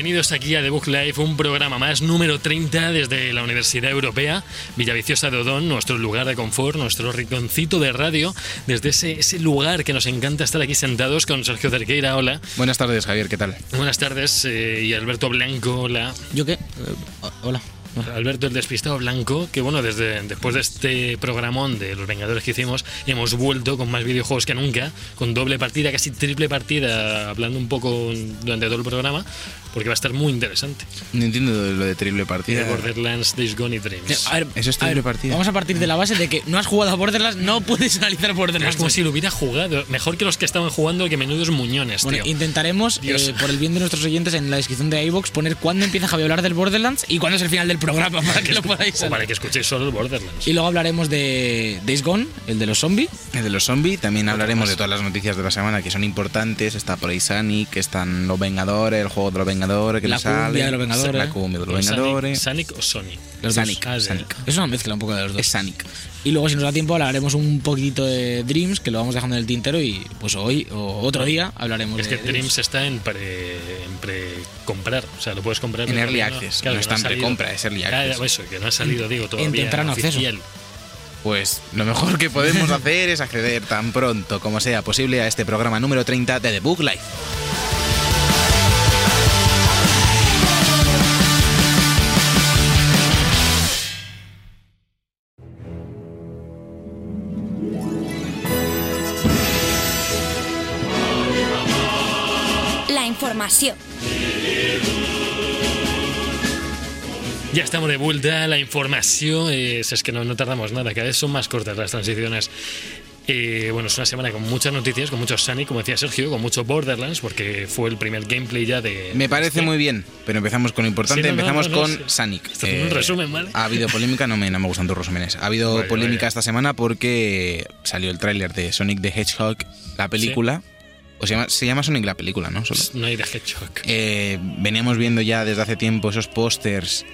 Bienvenidos aquí a The Book Live, un programa más, número 30 desde la Universidad Europea, Villaviciosa de Odón, nuestro lugar de confort, nuestro rinconcito de radio, desde ese, ese lugar que nos encanta estar aquí sentados con Sergio Cerqueira, hola. Buenas tardes, Javier, ¿qué tal? Buenas tardes, eh, y Alberto Blanco, hola. ¿Yo qué? Eh, hola. Alberto el despistado blanco, que bueno, desde después de este programón de los Vengadores que hicimos, hemos vuelto con más videojuegos que nunca, con doble partida, casi triple partida, hablando un poco durante todo el programa, porque va a estar muy interesante. No entiendo lo de triple partida. De Borderlands, Days Gone y Dreams. A ver, Eso es a ver, triple partida. Vamos a partir de la base de que no has jugado a Borderlands, no puedes analizar Borderlands. Es como si lo hubiera jugado. Mejor que los que estaban jugando, que menudos muñones, Bueno, tío. intentaremos, eh, por el bien de nuestros oyentes, en la descripción de iVoox poner cuándo empieza Javi a hablar del Borderlands y cuándo es el final del programa para que lo podáis O para que escuchéis solo el Borderlands. Y luego hablaremos de Days Gone, el de los zombies. El de los zombies, también hablaremos de todas las noticias de la semana que son importantes. Está por ahí Sonic, están los Vengadores, el juego de los Vengadores que La sale. cumbia de los Vengadores. La cumbia de los Sonic, Vengadores. Sonic o Sony. Los Sonic, dos. Ah, Sonic. Es una mezcla un poco de los dos. Es Sonic. Y luego, si nos da tiempo, hablaremos un poquito de Dreams, que lo vamos dejando en el tintero. Y pues hoy o otro día hablaremos Es de que Dreams está en pre, en pre comprar, o sea, lo puedes comprar. En early access, claro, no que está ha en precompra, es early access. eso, que no ha salido, digo, todavía. temprano acceso. Pues lo mejor que podemos hacer es acceder tan pronto como sea posible a este programa número 30 de The Book Life. La información. Ya estamos de vuelta, la información es, es que no, no tardamos nada, cada vez son más cortas las transiciones. Eh, bueno, es una semana con muchas noticias, con muchos Sonic, como decía Sergio, con mucho Borderlands, porque fue el primer gameplay ya de... Me parece muy bien, pero empezamos con lo importante. Sí, no, empezamos no, no, con sí. Sonic. Esto es un resumen, ¿vale? Ha habido polémica, no me, no me gustan tus resúmenes. Ha habido Vaya, polémica vaya. esta semana porque salió el tráiler de Sonic the Hedgehog, la película. O se llama, se llama Sonic la película, ¿no? Solo. No hay de Hedgehog. Eh, veníamos viendo ya desde hace tiempo esos pósters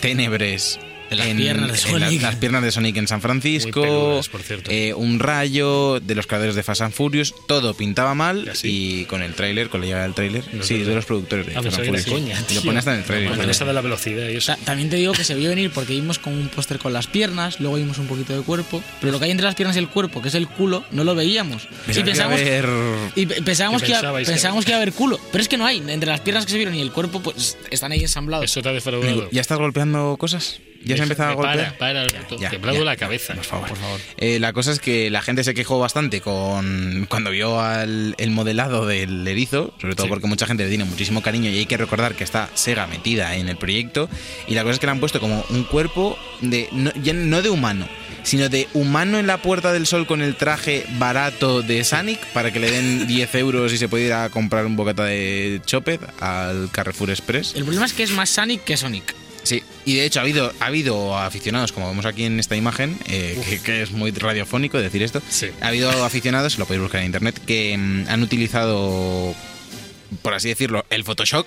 ténebres. De las piernas de en la- las piernas de Sonic en San Francisco. Muy peludas, por cierto. eh, un rayo de los creadores de Fast and Furious. Todo pintaba mal. Y con el tráiler, con la llegada del tráiler. No sí, de los productores de Ah, Fast pensaba and que Furious. coña, lo pone hasta en el tráiler. Esa de la velocidad y eso. Ta- También te digo que se vio venir porque vimos con un póster con las piernas, luego vimos un poquito de cuerpo, pero lo que hay entre las piernas y el cuerpo, que es el culo, no lo veíamos. Pensaba y que pensábamos, haber- y pe- pensábamos, ¿Qué que, iba, que pensábamos había? que iba a haber culo, pero es que no hay. Entre las piernas que se vieron y el cuerpo, pues están ahí ensamblados. Eso te ha defraudado. ¿Ya estás golpeando cosas? ¿Ya se ha empezado a golpear? Para, para. Ya, te aplaudo ya. la cabeza. Por favor. Eh, la cosa es que la gente se quejó bastante con cuando vio al, el modelado del erizo, sobre todo Sí. porque mucha gente le tiene muchísimo cariño y hay que recordar que está Sega metida en el proyecto. Y la cosa es que le han puesto como un cuerpo de no, ya no de humano, sino de humano en la Puerta del Sol con el traje barato de Sonic para que le den 10 euros y se pueda ir a comprar un bocata de chopet al Carrefour Express. El problema es que es más Sonic que Sonic. Sí, y de hecho ha habido, ha habido aficionados, como vemos aquí en esta imagen, eh, que, que es muy radiofónico decir esto, Sí. ha habido aficionados, lo podéis buscar en internet, que mm, han utilizado, por así decirlo, el Photoshop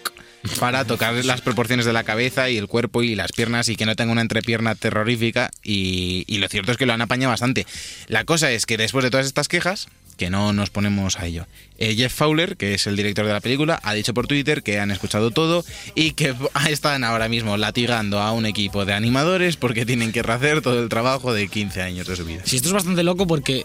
para tocar las proporciones de la cabeza y el cuerpo y las piernas y que no tenga una entrepierna terrorífica y, y lo cierto es que lo han apañado bastante. La cosa es que después de todas estas quejas, que no nos ponemos a ello, eh, Jeff Fowler, que es el director de la película, ha dicho por Twitter que han escuchado todo y que están ahora mismo latigando a un equipo de animadores porque tienen que rehacer todo el trabajo de 15 años de su vida. Si esto es bastante loco porque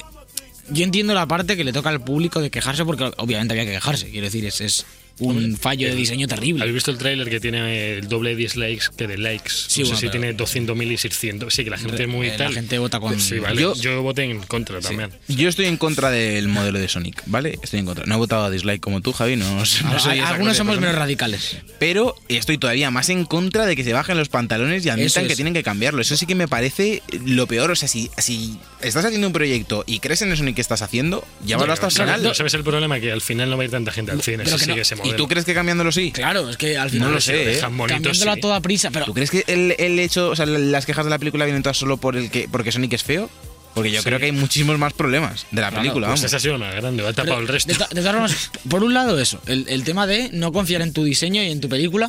yo entiendo la parte que le toca al público de quejarse porque obviamente había que quejarse. Quiero decir, es un fallo de diseño terrible. ¿Habéis visto el tráiler que tiene el doble de dislikes que de likes? Sí, no bueno, sé si tiene 200.000 y 600. Sí, que la gente es muy Eh, la tal. gente vota con- Sí, vale. Yo- Yo, voté en contra también. Yo estoy en contra del modelo de Sonic, ¿vale? Estoy en contra. No he votado a dislike como tú, Javi, no, no soy esa Algunos somos menos radicales. Pero estoy todavía más en contra de que se bajen los pantalones y admitan es. que tienen que cambiarlo. Eso sí que me parece lo peor. O sea, si, si estás haciendo un proyecto y crees en eso Sonic que estás haciendo, llévalo hasta el final. ¿no ¿Sabes el problema? Que al final no va a ir tanta gente al cine pero que no- ¿Y tú crees que cambiándolo sí? Claro, es que al final No lo sé, ¿eh? dejan bonito, cambiándolo sí. a toda prisa, pero ¿Tú crees que el, el hecho, o sea, las quejas de la película vienen todas solo por el que porque Sonic es feo? Porque yo creo que hay muchísimos más problemas de la película, Pues vamos. esa ha sido una grande, va a tapar Pero, el resto. De, de todas formas, por un lado eso, el, el tema de no confiar en tu diseño y en tu película,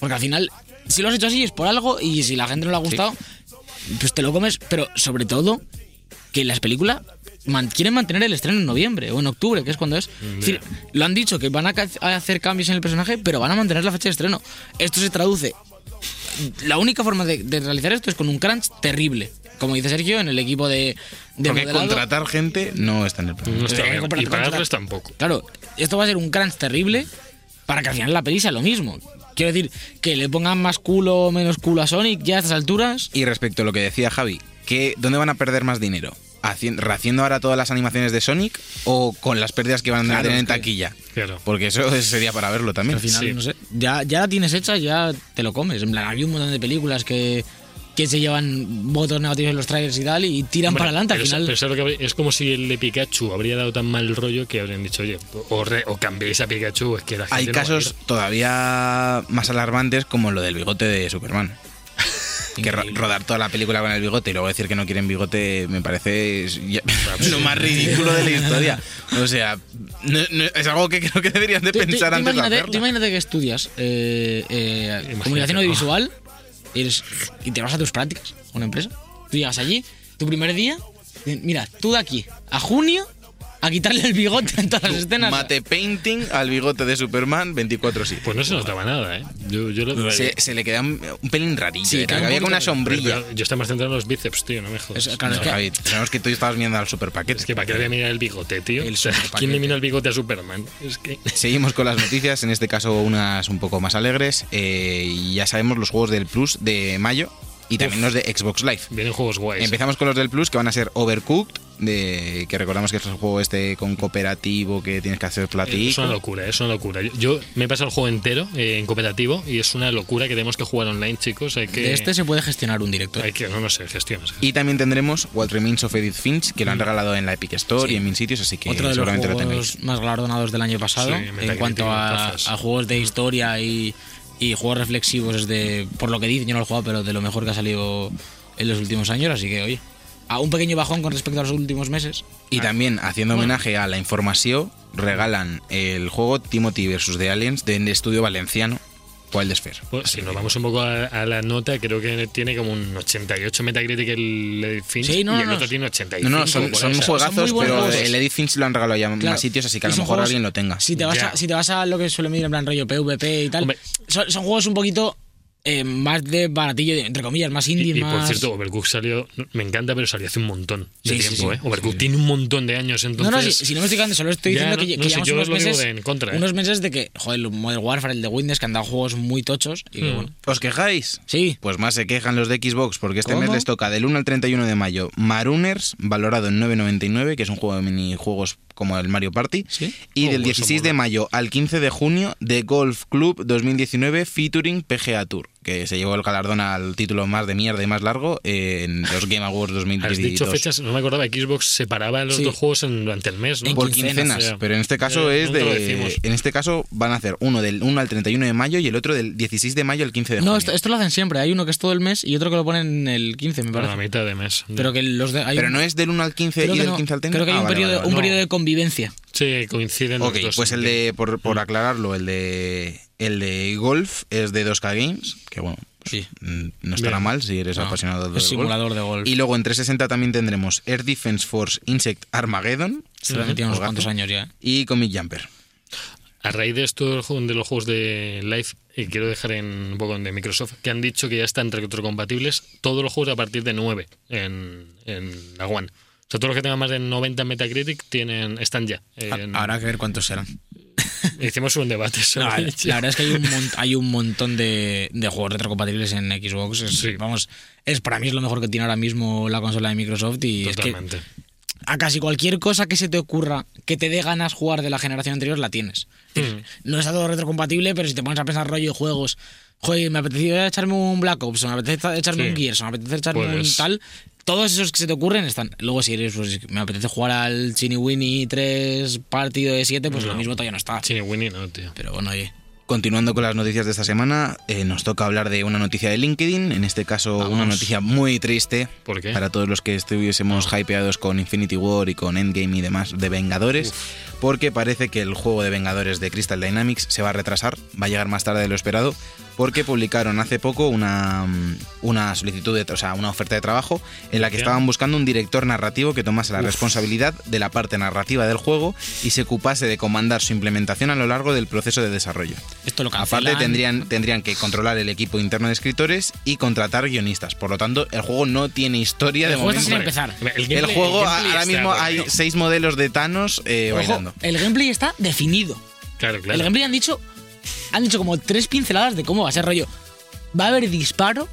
porque al final, si lo has hecho así es por algo y si la gente no le ha gustado, pues te lo comes, pero sobre todo que las películas man- quieren mantener el estreno en noviembre o en octubre, que es cuando es. Es decir, lo han dicho que van a, hacer cambios en el personaje, pero van a mantener la fecha de estreno. Esto se traduce. La única forma de, de realizar esto es con un crunch terrible. Como dice Sergio, en el equipo de, de Porque modelado. contratar gente no está en el plan. No está bien. comprar- Y pagarles tampoco. Claro, esto va a ser un crunch terrible para que al final la peli sea lo mismo. Quiero decir, que le pongan más culo o menos culo a Sonic ya a estas alturas. Y respecto a lo que decía Javi, ¿qué, ¿dónde van a perder más dinero? Hacien- ¿Rehaciendo ahora todas las animaciones de Sonic o con las pérdidas que van a tener en taquilla? Claro. Porque eso sería para verlo también. Al final, Sí. no sé, ya, ya la tienes hecha, ya te lo comes. En plan, había un montón de películas que, que se llevan votos negativos en los trailers y tal y tiran para adelante. Al final, pero ¿sabes lo que habría- es como si el de Pikachu habría dado tan mal rollo que habrían dicho, oye, o, re- o cambiéis a Pikachu, es que la gente Hay no va a casos ir. todavía más alarmantes como lo del bigote de Superman. Que ro- rodar toda la película con el bigote y luego decir que no quieren bigote me parece lo más ridículo de la historia. O sea, no- no- es algo que creo que deberían de pensar tú antes de imagínate, tú imagínate que estudias eh, eh, comunicación audiovisual eres- y te vas a tus prácticas a una empresa. Tú llegas allí, tu primer día, mira, tú de aquí a junio a quitarle el bigote en todas las escenas. Mate painting al bigote de Superman 24 sí. Pues no se notaba nada, ¿eh? Yo, yo lo- Se, se le queda un, un pelín rarillo. Sí, eh, un había como una sombrilla. Pero yo estaba más centrado en los bíceps, tío, no me jodas. Es- claro, No, es que- Javi, sabemos que tú estabas viendo al super paquete. Es que para qué le voy a mirar el bigote, tío. El O sea, superpaquete. ¿Quién le mira el bigote a Superman? Es que. Seguimos con las noticias, en este caso unas un poco más alegres. eh, y ya sabemos los juegos del Plus de mayo y también los de Xbox Live. Vienen juegos guays. Empezamos con los del Plus que van a ser Overcooked, de, que recordamos que es el juego este con cooperativo que tienes que hacer platillo. Es una locura, es una locura. Yo, yo me he pasado el juego entero eh, en cooperativo y es una locura que tenemos que jugar online, chicos. Hay que. De este se puede gestionar un directo. Hay que, no, no sé, gestiones. Y también tendremos What Remains of Edith Finch, que lo han regalado en la Epic Store Sí. y en mil sitios, así que Otro de los seguramente lo juegos tengáis. más galardonados del año pasado Sí, en cuanto a, a juegos de historia y, y juegos reflexivos es de por lo que dicen yo no lo he jugado pero de lo mejor que ha salido en los últimos años así que oye a un pequeño bajón con respecto a los últimos meses Y también, haciendo homenaje a la información, regalan el juego Timothy vs. The Aliens del estudio valenciano, Wild Sphere. Pues, si nos vamos un poco a, a la nota, creo que tiene como un 88 Metacritic el Edith Finch Sí, no, y el no, otro no. tiene 85. No, no, son, son juegazos, son muy buenos pero juegos. el Edith Finch lo han regalado ya en Claro, más sitios, así que a lo mejor juegos- alguien lo tenga. si te vas a, si te vas a lo que suele medir en plan rollo PvP y tal Hombre. son, son juegos un poquito eh, más de baratillo entre comillas más indie y más por cierto, Overcooked salió, me encanta, pero salió hace un montón de Sí, tiempo, sí. ¿eh? Overcooked tiene un montón de años, No, entonces. no, si, si no me estoy quedando, solo estoy Ya, diciendo no, que, que no, si llevamos yo unos lo digo meses, de en contra, ¿eh? unos meses de que, joder, el Modern Warfare, el de Windows, que han dado juegos muy tochos y Mm. bueno, ¿Os quejáis? sí, Pues más se quejan los de Xbox, porque este ¿Cómo? mes les toca del 1 al 31 de mayo Marooners, valorado en 9.99, que es un juego de minijuegos como el Mario Party. Sí. Y Oh, del eso 16 mola. de mayo al 15 de junio de Golf Club 2019 featuring PGA Tour, que se llevó el galardón al título más de mierda y más largo en los Game Awards Has 2022. dicho fechas, no me acordaba, Xbox separaba los Sí. dos juegos en- durante el mes, ¿no? En por quincenas, quincenas, ya. pero en este caso Eh, es de en este caso van a hacer uno del 1 al 31 de mayo y el otro del 16 de mayo al 15 de junio. No, esto, esto lo hacen siempre. Hay uno que es todo el mes y otro que lo ponen el 15, me a la parece. mitad de mes. Pero que los de, hay pero un- no es del 1 al 15 creo y que del no. 15 al 30. Creo que hay Ah, un, vale, periodo, vale, un vale. periodo de convivencia. Sí, coinciden los Ok, dos. pues el de, por, por aclararlo, el de el de golf es de 2K Games, que bueno, pues, Sí. no estará Bien. mal si eres No, apasionado del es simulador de golf. Y luego en 360 también tendremos Air Defense Force Insect Armageddon Se lo han metido unos cuantos años ya. y Comic Jumper. A raíz de esto de los juegos de Live, y quiero dejar en un poco de Microsoft, que han dicho que ya están retrocompatibles todos los juegos a partir de 9 en, en la One. Sea, todos los que tengan más de 90 en Metacritic tienen, están ya. en- Habrá que ver cuántos serán. Hicimos un debate sobre la, ello. la verdad es que hay un, mon- hay un montón de, de juegos retrocompatibles en Xbox. Es, Sí. Vamos, es para mí es lo mejor que tiene ahora mismo la consola de Microsoft y es que Totalmente. a casi cualquier cosa que se te ocurra que te dé ganas jugar de la generación anterior la tienes. Mm. No está todo retrocompatible, pero si te pones a pensar rollo de juegos, joder, me apetece echarme un Black Ops, o me apetece echarme Sí. un Gears, o me apetece echarme un tal, todos esos que se te ocurren están. Luego si eres, pues, me apetece jugar al Chini Winnie 3 partido de 7, pues lo mismo todavía no está. Chini Winnie no, tío. Pero bueno, oye. Continuando con las noticias de esta semana, eh, nos toca hablar de una noticia de LinkedIn, en este caso una noticia muy triste ¿Por qué? para todos los que estuviésemos hypeados con Infinity War y con Endgame y demás de Vengadores, porque parece que el juego de Vengadores de Crystal Dynamics se va a retrasar, va a llegar más tarde de lo esperado, porque publicaron hace poco una, mm, una solicitud, de, o sea, una oferta de trabajo en la que estaban buscando un director narrativo que tomase la responsabilidad de la parte narrativa del juego y se ocupase de comandar su implementación a lo largo del proceso de desarrollo. Esto lo cancelan. Aparte tendrían, tendrían que controlar el equipo interno de escritores y contratar guionistas. Por lo tanto, el juego no tiene historia El de juego está momento. sin empezar. El, El juego el ahora está mismo hay seis modelos de Thanos eh, Ojo, bailando. el gameplay está definido. Claro, El claro. gameplay han dicho, han dicho como tres pinceladas de cómo va a ser rollo. Va a haber disparos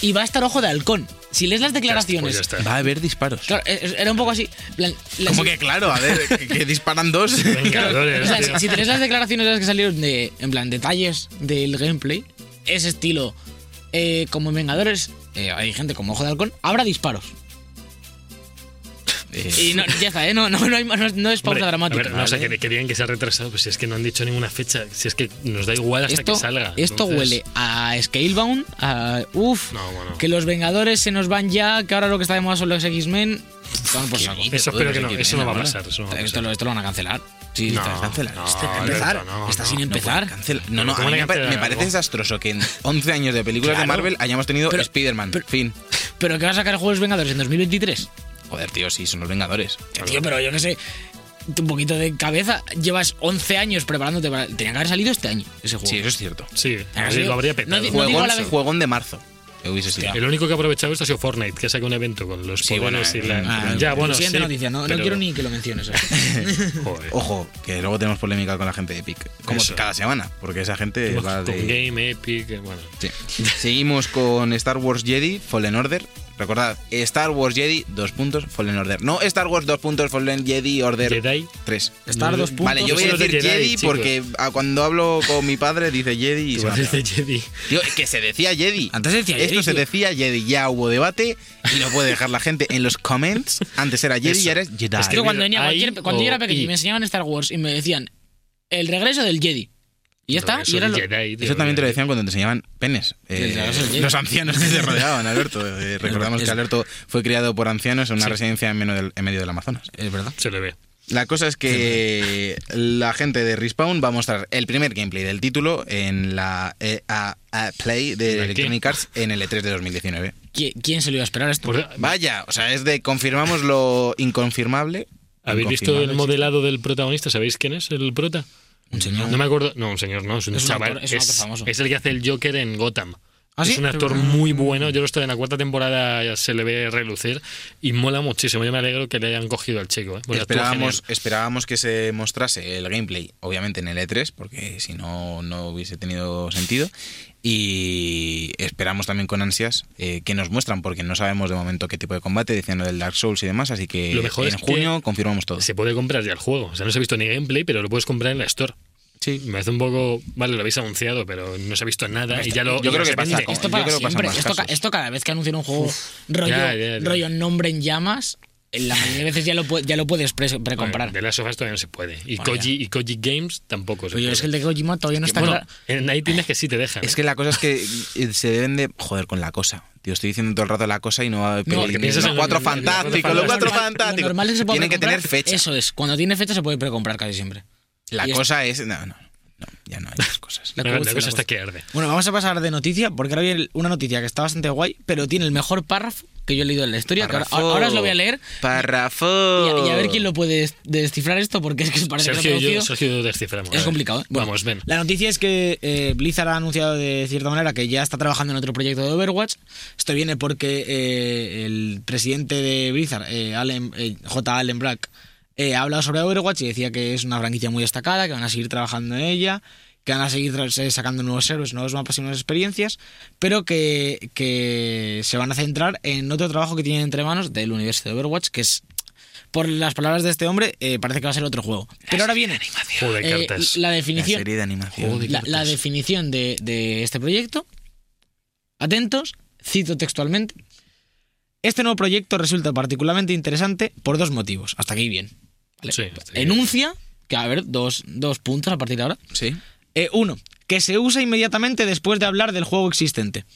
y va a estar ojo de halcón. Si lees las Pues declaraciones. está. Va a haber disparos. Claro, es- era un poco así. plan, las- Como que claro, a ver, que, que disparan dos. O sea, si, si te lees las declaraciones de las que salieron de, en plan, detalles del gameplay, ese estilo, eh, como en Vengadores, eh, hay gente como Ojo de Halcón, habrá disparos. Eh, Y no, ya está, ¿eh? No, no, no, hay no es- no es pausa Hombre, dramática. A ver, no, o sea, ¿vale? que querían que se ha retrasado, pues si es que no han dicho ninguna fecha, si es que nos da igual hasta esto, que salga. esto Entonces, huele a Scalebound, a. Uff, No, bueno. que los Vengadores se nos van ya, que ahora lo que está de moda son los X-Men. Dices? Eso espero que no, X-Men eso no va a pasar. Eso no va a Esto pasar. lo, esto lo van a cancelar. Sí, No, está cancelar. no, Está Alberto, empezar. no, está sin empezar. No, no, a ¿cómo mí me, me parece desastroso que en 11 años de películas de Claro. Marvel hayamos tenido Pero- Spider-Man. pero- fin. Pero que va a sacar el juego de los Vengadores en 2023. Joder, tío, sí, son los Vengadores. Que, tío, pero yo qué sé. Un poquito de cabeza. Llevas 11 años preparándote para. Tenía que haber salido este año ese juego. Sí, eso es cierto. Sí, así lo habría No petado. di- no digo la vez- juegón de marzo. Que hubiese sido. El único que ha aprovechado esto ha sido Fortnite, que saca un evento con los Sí, poderes bueno, y la... Ah, ya, bueno, Siguiente sí, noticia. No, no pero- quiero ni que lo menciones. ¿eh? Joder. Ojo, que luego tenemos polémica con la gente de Epic. Como Eso. cada semana, porque esa gente Con va de. Game, Epic, eh, bueno. Sí. Seguimos con Star Wars Jedi Fallen Order. Recordad, Star Wars Jedi, dos puntos, Fallen Order. No Star Wars, dos puntos, Fallen Jedi Order Jedi. 3. Estar dos puntos. Vale, yo voy a decir Jedi, porque ah, cuando hablo con mi padre dice Jedi y se me Jedi. Tío, que se decía Jedi. Antes se decía Esto Jedi, se tío. decía Jedi. Ya hubo debate y lo puede dejar la gente en los comments. Antes era Jedi y ahora es Jedi. Es que cuando, venía cuando yo era pequeño y me enseñaban Star Wars y me decían el regreso del Jedi. Y ya está. Eso Y era de lo- Jedi, tío, Eso también te lo decían cuando te enseñaban penes. Eh, los ancianos que se rodeaban, Alberto. Eh, recordamos Es- que Alberto fue criado por ancianos en una Sí. residencia en medio, del, en medio del Amazonas. Es verdad. Se le ve. La cosa es que la gente de Respawn va a mostrar el primer gameplay del título en la EA Play de. Electronic Arts en el E3 de 2019. ¿Qui- ¿Quién se lo iba a esperar esto? Por- Vaya, o sea, es de confirmamos lo inconfirmable. ¿Habéis visto el modelado del protagonista? ¿Sabéis quién es el prota? Un señor. No me acuerdo. No, un señor, no, es un Es un chaval. actor- es un actor famoso. es el que hace el Joker en Gotham. ¿Ah, sí? Es un actor muy bueno. Yo lo estoy en la cuarta temporada, ya se le ve relucir y mola muchísimo. Yo me alegro que le hayan cogido al chico. ¿eh? Esperábamos, esperábamos que se mostrase el gameplay, obviamente en el E3, porque si no, no hubiese tenido sentido. Y esperamos también con ansias eh, que nos muestran, porque no sabemos de momento qué tipo de combate, decían lo del Dark Souls y demás, así que Lo mejor en es que junio confirmamos todo. Se puede comprar ya el juego. O sea, no se ha visto ni gameplay, pero lo puedes comprar en la Store. Sí. Me hace un poco. Vale, lo habéis anunciado, pero no se ha visto nada y ya lo. yo y creo que pasa Esto yo para creo que pasa siempre. más Esto, ca- casos. esto cada vez que anuncian un juego rollo, ya, ya, ya. rollo nombre en llamas, en la mayoría de veces ya lo, ya lo puedes pre- precomprar. De las sofás todavía no se puede. Y, Bueno, Koji, y Koji Games tampoco se Oye, puede. es que el de Kojima todavía no está bueno, claro. en ahí tienes que sí te dejan. Es ¿eh? que la cosa es que eh, se deben de joder con la cosa. Tío, estoy diciendo todo el rato la cosa y no va a No, pedir que piensas los cuatro fantásticos, los cuatro fantásticos. Lo normal es que se puede Tienen que tener fecha. Eso es, cuando tiene fecha se puede precomprar casi siempre. La cosa es. No, no, no, ya no hay esas cosas. La La, cosa- la la cosa está que arde. Bueno, vamos a pasar de noticia, porque ahora viene una noticia que está bastante guay, pero tiene el mejor párrafo que yo he leído en la historia. que ahora, os lo voy a leer Párrafo. y a, y a ver quién lo puede des- descifrar esto, porque es que parece que Sergio y yo, desciframos. A Es ver. complicado, ¿eh? Bueno, Vamos, ven. La noticia es que eh, Blizzard ha anunciado de cierta manera que ya está trabajando en otro proyecto de Overwatch. Esto viene porque eh, el presidente de Blizzard, eh, Allen, eh, J. Allen Brack, eh, ha hablado sobre Overwatch y decía que es una franquicia muy destacada, que van a seguir trabajando en ella, que van a seguir sacando nuevos héroes, nuevos mapas y nuevas experiencias, pero que, que se van a centrar en otro trabajo que tienen entre manos del universo de Overwatch, que es, por las palabras de este hombre, eh, parece que va a ser otro juego. Pero ahora viene Juego de eh, cartas. la La definición, serie de animación. La, la definición de, de este proyecto. Atentos, cito textualmente. Este nuevo proyecto resulta particularmente interesante por dos motivos. Hasta aquí bien. Enuncia, que a ver, dos, dos puntos a partir de ahora. Sí. Eh, uno, que se usa inmediatamente después de hablar del juego existente,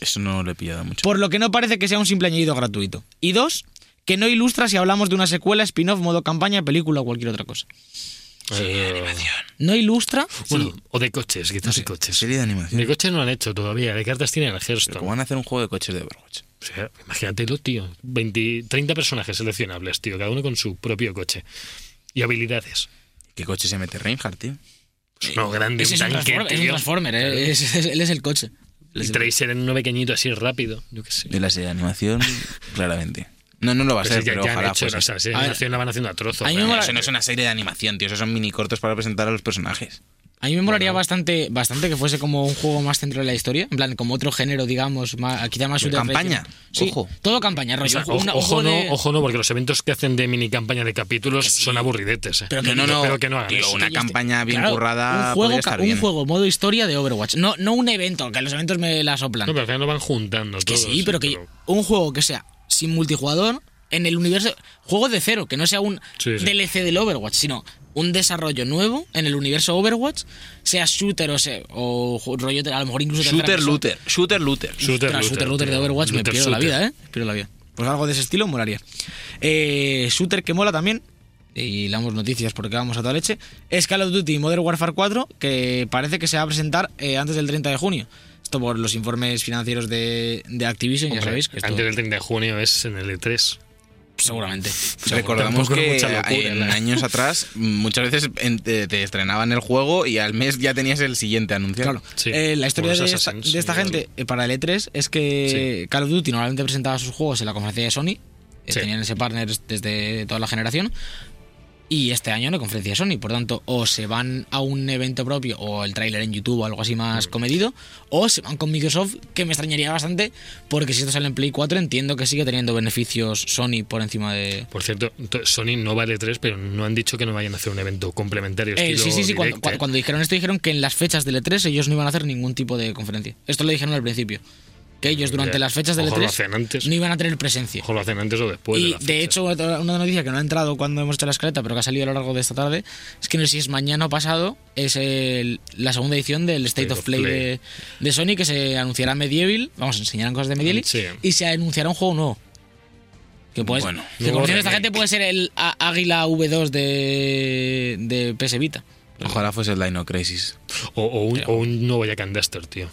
Eso no lo he pillado mucho. por lo que no parece que sea un simple añadido gratuito. Y dos, que no ilustra si hablamos de una secuela, spin-off, modo campaña, película o cualquier otra cosa. Eh, No ilustra. bueno, o de coches, quizás de coches. Serie de animación. De coches no han hecho todavía, de cartas tienen el Hearthstone. ¿Cómo van a hacer un juego de coches de Overwatch? O sea, imagínatelo, tío. 20, 30 personajes seleccionables, tío, cada uno con su propio coche. Y habilidades. ¿Qué coche se mete Reinhardt, tío? Pues uno grande, es un, tanque, Transformer, es un. Transformer, eh, es- es- él es el coche. Y el- Tracer en uno pequeñito así rápido. Yo qué sé. De la serie de animación, claramente. No, no lo va a Pues ser, pero ojalá hecho, fuese. o sea, si A ver, animación la van haciendo a trozos. a mí me ¿no? mola- Eso no es una serie de animación, tío. Esos son mini cortos para presentar a los personajes. A mí me molaría bastante, bastante que fuese como un juego más centrado en la historia, en plan, como otro género, digamos, más, quizá más De campaña. Sí, ojo. todo campaña, O rollo. sea, ojo, una- ojo no, de- ojo no, porque los eventos que hacen de mini campaña de capítulos son aburridetes. eh. Pero no, no, no. espero que no hagan tío, eso. una que campaña bien Claro, currada un juego, podría ca- estar un bien. juego modo historia de Overwatch. No, no un evento, que los eventos me la soplan. No, pero al final lo van juntando. que todo, sí, pero que un juego que sea sin multijugador en el universo. Juego de cero, que no sea un Sí, sí. DLC del Overwatch, sino un desarrollo nuevo en el universo Overwatch, sea shooter o sea, o rollo, a lo mejor incluso Shooter looter. Shooter looter. Shooter, Ostras, looter, shooter looter de. Overwatch me pierdo la vida, ¿eh? Pierdo la vida. Pues algo de ese estilo molaría. Eh, shooter que mola también, y damos noticias porque vamos a toda leche, es Call of Duty Modern Warfare 4, que parece que se va a presentar eh, antes del 30 de junio. Esto por los informes financieros de, de Activision, ya sabéis. Que esto- Antes del 30 de junio es en el E E3. seguramente. Recordamos que mucha locura, en años atrás muchas veces en- te, te estrenaban el juego y al mes ya tenías el siguiente anunciado. Claro, Sí, Eh, la historia de esta, de gente eh, para el E3 es que Call of Duty normalmente presentaba sus juegos en la conferencia de Sony, eh, Sí. tenían ese partner desde toda la generación, y este año no hay conferencia de Sony, por tanto, o se van a un evento propio, o el tráiler en YouTube o algo así más Mm. comedido, o se van con Microsoft, que me extrañaría bastante, porque si esto sale en Play 4 entiendo que sigue teniendo beneficios Sony por encima de... Por cierto, to- Sony no vale 3, pero no han dicho que no vayan a hacer un evento complementario. Eh, sí, sí, sí, cuando, direct, cu- eh. cuando dijeron esto dijeron que en las fechas del E3 ellos no iban a hacer ningún tipo de conferencia. Esto lo dijeron al principio. Que ellos durante Ya. las fechas del Ojo, lo E3 hacen antes. no iban a tener presencia. Ojo, lo hacen antes o después. y de hecho, una noticia que no ha entrado cuando hemos hecho la escaleta, pero que ha salido a lo largo de esta tarde, es que no sé si es mañana o pasado, es el- la segunda edición del State, of Play, De, de Sony, que se anunciará Medieval, vamos, enseñarán cosas de Medieval, Sí. y se anunciará un juego nuevo. Que, puede, Bueno, que dice esta gente puede ser el A- Águila V2 de, de PS Vita. Ojalá fuese el Dino Crisis. O, o un, o un nuevo Jack and Duster, tío.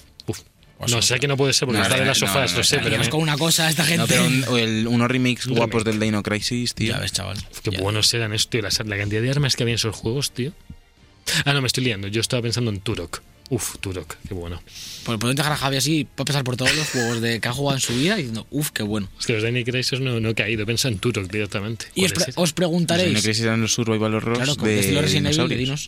Uf. No, sé que no puede ser porque No, está de no, las no, sofás, no, lo sé, no, pero me- con una cosa esta gente. No, pero un- el- unos remakes Un guapos remake. del Dino Crisis, tío. Ya ves, chaval. qué Ya. buenos eran esto, tío. La, la cantidad de armas que había en esos juegos, tío. Ah, no, me estoy liando. Yo estaba pensando en Turok. Uf, Turok, qué bueno. Pues podemos dejar a Javi así para pasar por todos los juegos de que ha jugado en su vida y diciendo, uff, qué bueno. Es que los Dino Crisis no, no he caído, pensé en Turok directamente. Y os, ¿Cuál pre- es ese? os Los Dino preguntaréis, Crisis eran los Survival Horrors claro, como de estilo Resident Evil de dinos.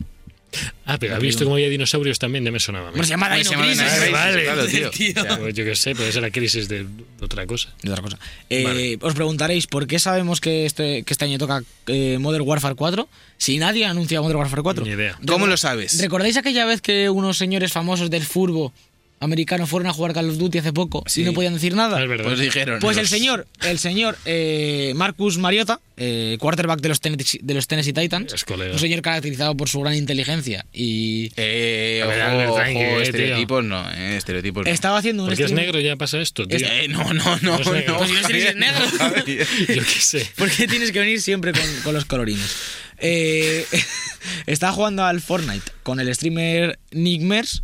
Ah, pero ¿has visto cómo había dinosaurios también? Ya me sonaba. a mí. Hombre, se llama Hombre, Dino se llama Crisis. Dino Crisis, Vale. claro, tío. Tío. O sea, Pues yo qué sé, puede ser la crisis de otra cosa. Y otra cosa. Eh, Vale. Os preguntaréis por qué sabemos que este, que este año toca eh, Modern Warfare 4 si nadie anuncia Modern Warfare 4. Ni idea. ¿Cómo lo sabes? ¿Recordáis aquella vez que unos señores famosos del furbo americano fueron a jugar Call of Duty hace poco Sí. y no podían decir nada? Es verdad. Pues dijeron. Pues el señor, el señor eh, Marcus Mariota, eh, quarterback de los, Tennessee, de los Tennessee Titans, Es un señor caracterizado por su gran inteligencia y Eh, A ver, ojo, ojo, eh, estereotipos no, eh, estereotipos no. estaba haciendo un Porque es negro ya pasa esto, tío. Eh, no, no, no, es. Pues negro. Yo qué sé. ¿Por qué tienes que venir siempre con, con los colorines? Eh, estaba jugando al Fortnite con el streamer Nick Mers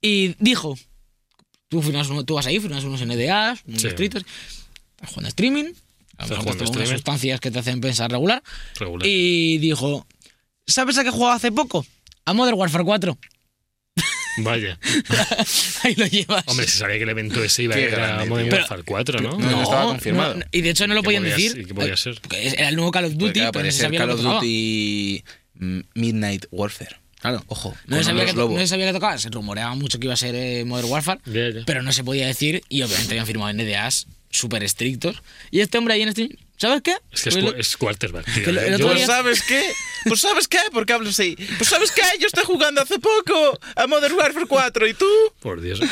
y dijo: Tú, firmas uno- tú vas ahí, firmas unos NDAs, unos Sí. escritos, estás jugando streaming, a Estás jugando unas sustancias que te hacen pensar regular. Regular. Y dijo: ¿Sabes a qué jugaba hace poco? A Modern Warfare 4. Vaya. ahí lo llevas. Hombre, se sabía que el evento ese iba a Qué ir a grande, Modern tío. Warfare 4, ¿no? No, estaba confirmado. no, y de hecho no lo ¿Qué podían podía decir. ser? ¿Y qué podía ser? Porque era el nuevo Call of Duty, pero no se ser sabía Call lo of. Duty mm, Midnight Warfare. Claro. Ojo, No se, sabía que, no se sabía que tocaba, se rumoreaba mucho que iba a ser eh, Modern Warfare, pero no se podía decir y obviamente habían firmado NDAs súper estrictos. Y este hombre ahí en stream, ¿sabes qué? Es que es, Pues es quarterback, tío. el Pues día- ¿sabes qué? Pues ¿sabes qué? ¿Por qué hablas así? Pues ¿sabes qué? Yo estoy jugando hace poco a Modern Warfare 4 y tú... Por Dios.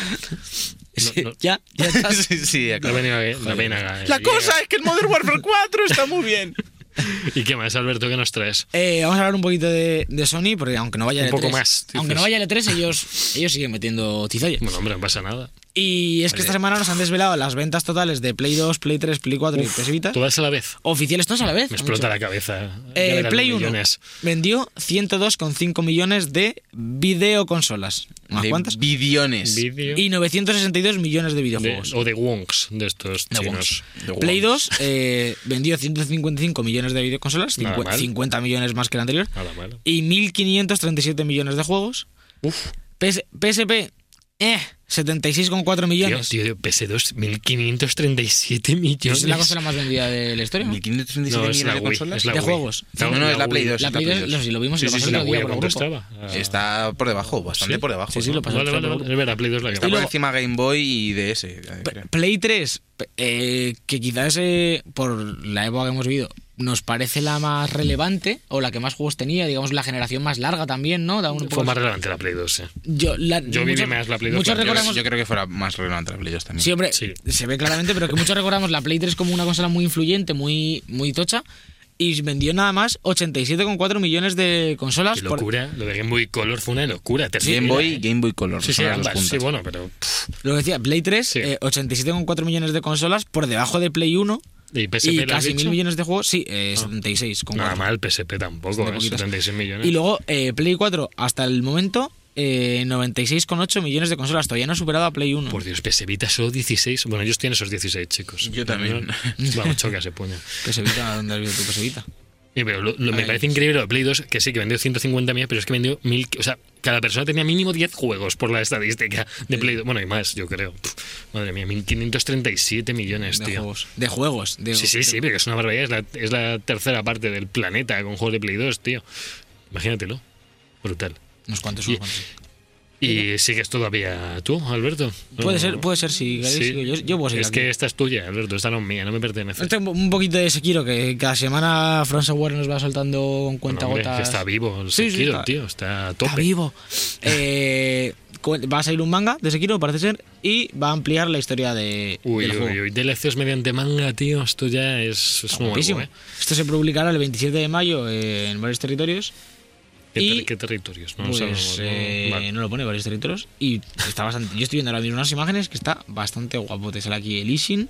Sí, no. ya, ya estás. sí, sí, La acabo. pena, la pena, La cosa es que el Modern Warfare 4 está muy bien. ¿Y qué más, Alberto, qué nos traes? Eh, vamos a hablar un poquito de, de Sony, porque aunque no vaya Un L3, poco más, aunque no vaya L3, ellos, ellos siguen metiendo tizoya. Bueno, hombre, no pasa nada. Y es que esta semana nos han desvelado las ventas totales de Play 2, Play 3, Play 4 y PS Vita. Todas a la vez. Oficiales todos a la vez. Me explota la cabeza. Eh, verás Play los 1 millones. vendió 102,5 millones de videoconsolas. ¿Unas de cuantas? Bidiones. Vídeo. Y 962 millones de de- videojuegos. o de Wongs, de estos De chinos. De Play Wongs. 2 eh, vendió 155 millones de videoconsolas, Nada 50, mal. 50 millones más que el anterior, Nada y 1.537 millones de juegos. Uf, PS- PSP, eh, 76,4 tío, millones. tío, PS2, 1537 millones. es la consola más vendida de la historia, ¿no? 1537 No, es millones de Wii. consolas. De Wii. juegos. No, No, no, es la Play Wii. 2. La Play 2, lo, si lo vimos, Sí, lo sí, pasó sí, el la otro Wii día por el grupo. estaba. Ah, Está por debajo, bastante ¿Sí? por debajo. Sí, sí, lo pasó. Vale, vale, vale. Es verdad, Play 2 la que Está por luego- encima Game Boy y DS. Play 3, p- eh, que quizás eh, por la época que hemos vivido nos parece la más relevante o la que más juegos tenía, digamos la generación más larga también, ¿no? Da un poco- Fue más relevante la Play 2, eh. yo, la- Yo viví más la Play 2 Muchos que la recordamos, Yo creo que fuera más relevante la Play 2 también. sí, hombre, Sí. se ve claramente, pero que muchos recordamos la Play 3 como una consola muy influyente, muy, muy tocha. Y vendió nada más 87,4 millones de consolas. Qué por- locura. Lo de Game Boy Color fue una locura. Game terrible, Boy y Game Boy Color. Sí, sí, ambas. Sí, bueno, pero. pff, Lo que decía, Play 3, Sí. eh, 87,4 millones de consolas por debajo de Play 1 ¿Y PSP y casi dicho? mil millones de juegos. Sí, eh, 76. con Nada cuatro. mal, PSP tampoco, eh, poquitas. 76 millones. Y luego eh, Play 4 hasta el momento eh, 96,8 millones de consolas. Todavía no ha superado a Play 1. Por Dios, PS Vita solo 16. Bueno, ellos tienen esos 16, chicos. Yo también. Vamos, choca ese puño. PS Vita, ¿dónde has visto tu PS Vita? Pero lo- lo- me parece increíble lo de Play 2, que sí, que vendió 150 millones, pero es que vendió mil. O sea, cada persona tenía mínimo 10 juegos por la estadística de Play 2. Bueno, y más, yo creo. Pff, madre mía, 1537 millones, De tío. juegos. De juegos. de- Sí, sí, sí, pero que es una barbaridad. Es la, es la tercera parte del planeta con juegos de Play 2, tío. Imagínatelo. Brutal. Unos cuantos, unos cuantos. ¿Y sigues todavía tú, Alberto? Puede ser, puede ser, Sí. sigo yo, yo puedo seguir Es aquí. que esta es tuya, Alberto, esta no es mía, no me pertenece. Un poquito de Sekiro, que cada semana From Software nos va soltando con Bueno, cuenta hombre, gotas. que está vivo el Sí, sí, Sekiro, está- tío, está a tope. Está vivo. Eh, va a salir un manga de Sekiro, parece ser, y va a ampliar la historia de, Uy, del uy, juego. uy, DLCs mediante manga, tío, esto ya es, es nuevo. ¿eh? Esto se publicará el 27 de mayo en varios territorios. ¿Qué, Y- ter- qué territorios? No pues sabemos, ¿no? eh, Vale. no lo pone varios territorios. Y está bastante. Yo estoy viendo ahora mismo unas imágenes que está bastante guapo. Te sale aquí el Ishin.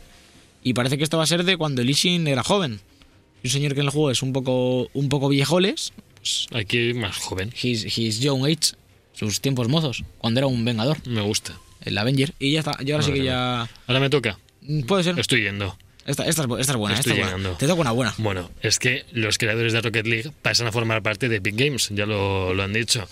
Y parece que esto va a ser de cuando el Ishin era joven. Un señor que en el juego es un poco, un poco viejoles. Pues Aquí más joven, his, his young age. Sus tiempos mozos. Cuando era un vengador. me gusta. El Avenger. Y ya está. Yo ahora sí que ya. Ahora me toca, Puede ser. estoy yendo. Esta, esta esta es buena. Estoy esta es buena. llegando. Te toca una buena. Bueno, es que los creadores de Rocket League pasan a formar parte de Epic Games, ya lo, lo han dicho.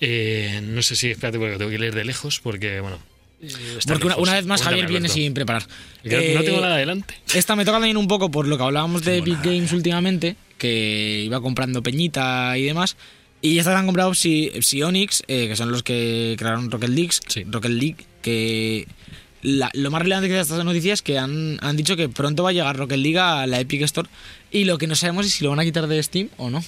Eh, no sé si, espérate, porque tengo que leer de lejos, porque, bueno. eh, Porque una, vez más Javier viene sin preparar. No Eh, tengo nada adelante. Esta me toca también un poco por lo que hablábamos de tengo Epic nada, Games últimamente, que iba comprando Peñita y demás. Y esta la han comprado Psyonix, eh, que son los que crearon Rocket League. Sí. Rocket League, que la- lo más relevante que de esta noticia es que han, han dicho que pronto va a llegar Rocket League a la Epic Store. Y lo que no sabemos es si lo van a quitar de Steam o no.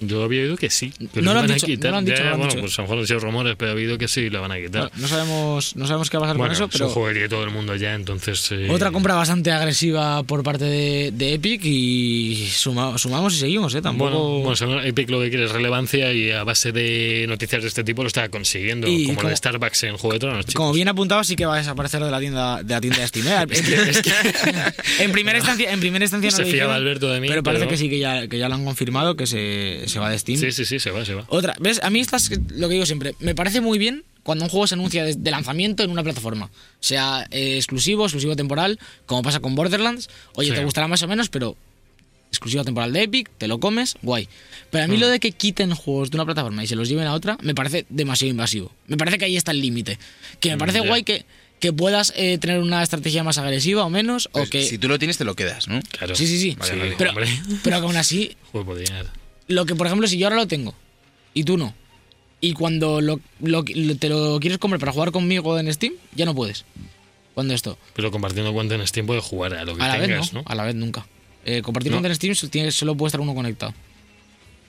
Yo había oído que sí. Que No lo han dicho, no lo han dicho, Ya, no lo han bueno, dicho. pues a lo mejor han sido rumores, pero he oído que sí lo van a quitar. No sabemos, no sabemos qué va a pasar Bueno, con eso, es pero un juego que tiene todo el mundo ya, entonces. eh, otra compra bastante agresiva por parte de, de Epic y suma- sumamos y seguimos, ¿eh? Tampoco... Bueno, bueno, Epic lo que quiere es relevancia y a base de noticias de este tipo lo está consiguiendo, Y como, como- de Starbucks en Juego de Tronos. chicos. Como bien apuntado, sí que va a desaparecer de la tienda de la tienda de Steam. ¿eh? En, en primera instancia, en primera instancia no Se lo fiaba Alberto de mí, pero parece pero- que sí que ya, que ya lo han confirmado que se, se va de Steam. Sí, sí, sí, se va, se va. Otra, ¿ves? A mí estas, lo que digo siempre, me parece muy bien cuando un juego se anuncia de, lanzamiento en una plataforma, sea eh, exclusivo, exclusivo temporal, como pasa con Borderlands. Oye, Sí. te gustará más o menos, pero exclusivo temporal de Epic, te lo comes, guay. Pero a mí Mm. lo de que quiten juegos de una plataforma y se los lleven a otra, me parece demasiado invasivo. Me parece que ahí está el límite. Que me parece Mm, ya. guay que, que puedas eh, tener una estrategia más agresiva o menos, Pues o que... Si tú lo tienes, te lo quedas, ¿no? Claro. Sí, sí, sí. Vale, Sí, vale, pero, hombre. pero que aún así, Joder, podía- lo que, por ejemplo, si yo ahora lo tengo y tú no, y cuando lo, lo- te lo quieres comprar para jugar conmigo en Steam, ya no puedes. Cuando esto. Pero compartiendo cuenta en Steam puedes jugar a lo que A la tengas, vez no, ¿no? a la vez nunca. Eh, compartir No. cuenta en Steam solo puede estar uno conectado.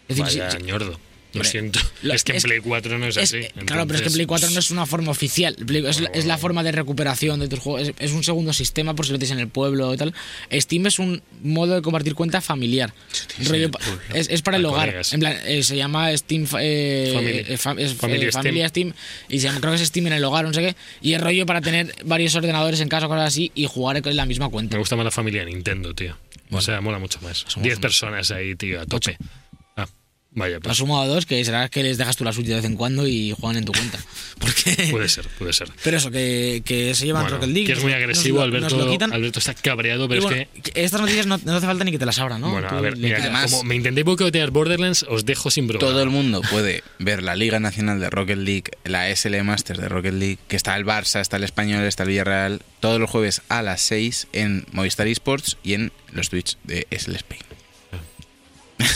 Es Vaya si- si- ñordo. Lo siento. lo- es que en Play 4 no es, Es- así. eh, claro, pero es que Play 4 no es una forma oficial. Play- es, la, es la forma de recuperación de tus juegos. Es, es un segundo sistema por si lo tienes en el pueblo y tal. Steam es un modo de compartir cuenta familiar. Rollo es, para el hogar. En plan, eh, se llama Steam eh, Family. eh, fam- Family Steam. Y se llama, creo que es Steam en el hogar, no sé qué. Y es rollo para tener varios ordenadores en casa o cosas así y jugar en la misma cuenta. Me gusta más la familia Nintendo, tío. o sea, mola mucho más. somos 10 un- personas ahí, tío, a tope. Vaya, Has pues sumado dos, que será que les dejas tú la suya de vez en cuando y juegan en tu cuenta. Porque. puede ser, puede ser. Pero eso, que, que se llevan Bueno, Rocket League. que es muy agresivo, nos lo- nos Alberto. lo quitan. Alberto está cabreado, pero bueno, es que. estas noticias no, no hace falta ni que te las abra, ¿no? Bueno, Tú a ver, mira, Además- como me intenté boicotear Borderlands, os dejo sin programa. Todo el mundo puede ver la Liga Nacional de Rocket League, la SL Masters de Rocket League, que está el Barça, está el Español, está el Villarreal, todos los jueves a las 6 en Movistar Esports y en los Twitch de SL Spain.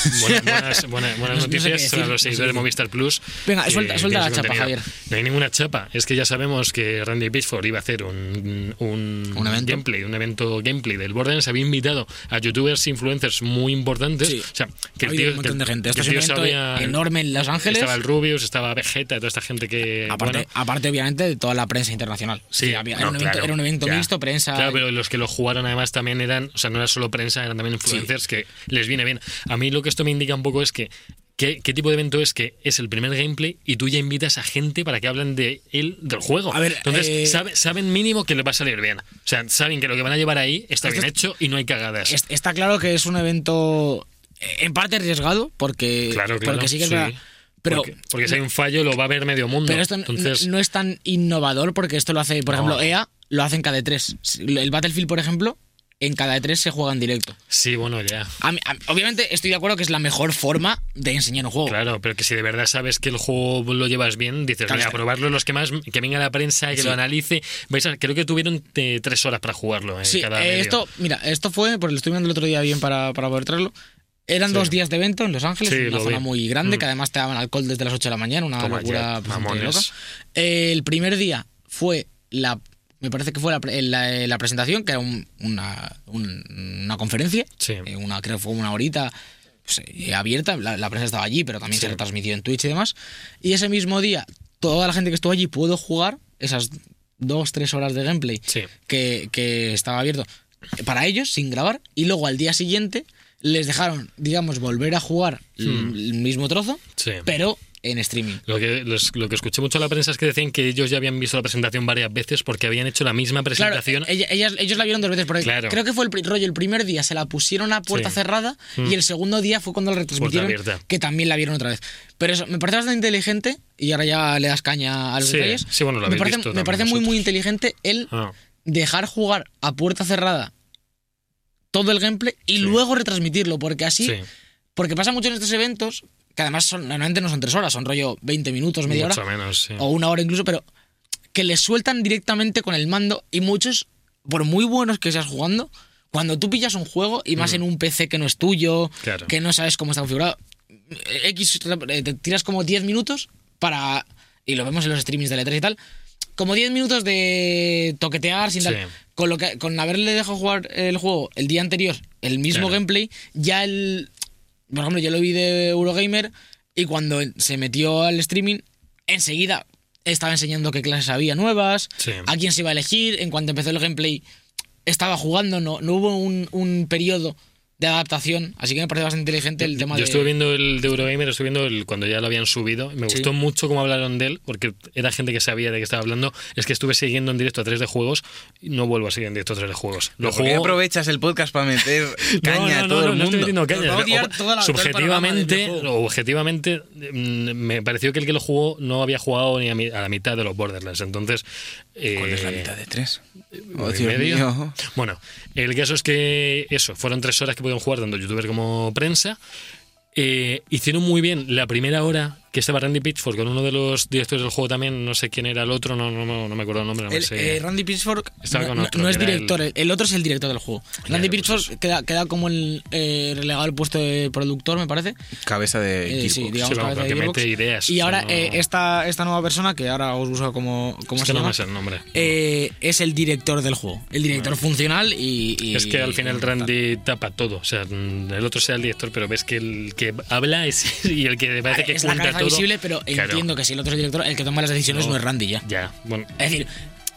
Buena- buenas, buenas, buenas No- no sé noticias para los no sé seguidores de. Movistar Plus. Venga, suelta- suelta tiene la chapa. Javier. No hay ninguna chapa. Es que ya sabemos que Randy Pitchford iba a hacer un, un, ¿Un evento? gameplay, un evento gameplay del Borderlands. Había invitado a youtubers influencers muy importantes. Sí. O sea, que el tío, un montón de gente. Esto es un evento sabía- enorme en Los Ángeles. Estaba el Rubius, estaba Vegeta, toda esta gente que. Aparte, bueno, aparte, obviamente, de toda la prensa internacional. Sí, había- no, era, un evento, claro, era un evento ya. mixto, prensa. Claro, pero los que lo jugaron además también eran, o sea, no era solo prensa, eran también influencers que les viene bien. A mí lo que esto me indica un poco es que ¿Qué, qué tipo de evento es que es el primer gameplay y tú ya invitas a gente para que hablen de él, del juego? A ver, Entonces, eh, sabe- saben mínimo que les va a salir bien. O sea, saben que lo que van a llevar ahí está Esto bien hecho y no hay cagadas. Es- Está claro que es un evento eh, en parte arriesgado, porque, claro, claro. porque sí que es sí. verdad. Pero, porque, porque si hay un fallo lo va a ver medio mundo. pero esto Entonces, no es tan innovador porque esto lo hace, por No. ejemplo, EA lo hace en KD3. El Battlefield, por ejemplo, en KD3 se juega en directo. sí, bueno, ya. A mí- a- obviamente estoy de acuerdo que es la mejor forma de enseñar un juego. Claro, pero que si de verdad sabes que el juego lo llevas bien, dices, Claro, está- probarlo los que más, que venga la prensa, que Sí. lo analice. Vais a- creo que tuvieron eh, tres horas para jugarlo. eh, Sí, cada eh, esto, mira, esto fue, porque lo estuve viendo el otro día bien para, para poder traerlo. Eran Sí. dos días de evento en Los Ángeles, Sí, en una zona vi. muy grande, Mm. que además te daban alcohol desde las 8 de la mañana, una Toma locura bastante loca. Eh, el primer día fue la. Me parece que fue la, pre- la- la presentación, que era un- una, un- una conferencia, Sí. eh, una, creo que fue una horita pues, eh, abierta, la, la prensa estaba allí, pero también Sí. se retransmitió en Twitch y demás. Y ese mismo día, toda la gente que estuvo allí pudo jugar esas dos, tres horas de gameplay Sí. que, que estaba abierto para ellos sin grabar y luego al día siguiente les dejaron, digamos, volver a jugar el- el mismo trozo, Hmm. Pero en streaming. Lo que, los- lo que escuché mucho en la prensa es que decían que ellos ya habían visto la presentación varias veces porque habían hecho la misma presentación. ella- ellas- ellos la vieron dos veces, porque Claro. creo que fue el rollo, el primer día se la pusieron a puerta Sí. cerrada Mm. y el segundo día fue cuando la retransmitieron, que también la vieron otra vez. Pero eso, me parece bastante inteligente, y ahora ya le das caña a los Sí, detalles, sí, bueno, lo me parece, visto me parece muy, muy inteligente el Ah, dejar jugar a puerta cerrada todo el gameplay y Sí. luego retransmitirlo, porque así, sí, porque pasa mucho en estos eventos, que además son, normalmente no son tres horas, son rollo 20 minutos, media mucho hora, menos. sí. o una hora incluso, pero que les sueltan directamente con el mando y muchos, por muy buenos que seas jugando, cuando tú pillas un juego y más en un PC que no es tuyo, Mm. Claro. que no sabes cómo está configurado, X, eh, te tiras como 10 minutos para, y lo vemos en los streamings de E3 y tal, como 10 minutos de toquetear sin tal. Con, lo que, con haberle dejado jugar el juego el día anterior, el mismo Claro. gameplay, ya el. Por ejemplo, yo lo vi de Eurogamer y cuando se metió al streaming, enseguida estaba enseñando qué clases había nuevas, Sí. a quién se iba a elegir. En cuanto empezó el gameplay, estaba jugando, no, no hubo un, un periodo de adaptación. Así que me parece bastante inteligente el tema Yo de. estuve viendo el de Eurogamer, estuve viendo el, cuando ya lo habían subido. Me Sí. gustó mucho cómo hablaron de él, porque era gente que sabía de qué estaba hablando. Es que estuve siguiendo en directo a 3 de juegos y no vuelvo a seguir en directo a 3 de juegos. Lo ¿Por qué juego. aprovechas el podcast para meter caña no, no, a todo no, el no estoy mundo? metiendo caña. Toda la- subjetivamente, objetivamente, mm, me pareció que el que lo jugó no había jugado ni a, mi- a la mitad de los Borderlands. Entonces. ¿Cuál es la eh, mitad de tres? Oh, ¿Nueve y Dios medio? mío. Bueno, el caso es que eso, fueron tres horas que pudieron jugar tanto youtuber como prensa. Eh, hicieron muy bien la primera hora que estaba Randy Pitchford con uno de los directores del juego también, no sé quién era el otro, no, no, no, no me acuerdo el nombre. No El, sé. eh, Randy Pitchford Estaba no, con no- otro, no es director, el... el otro es el director del juego. Randy pues Pitchford queda, queda como el eh, relegado al puesto de productor, me parece. Cabeza de Eh, sí, digamos Sí, vamos, cabeza de mete ideas, Y ahora eh, esta, esta nueva persona, que ahora os busco cómo, cómo Es se que no llama, el nombre. eh, es el director del juego. El director funcional y, y- Es que al final Randy tapa todo. O sea, el otro sea el director, pero ves que el que habla es y el que parece que cuenta todo. visible, pero Claro. entiendo que si el otro es el director, el que toma las decisiones no, es Randy ya. Ya, bueno, Es decir,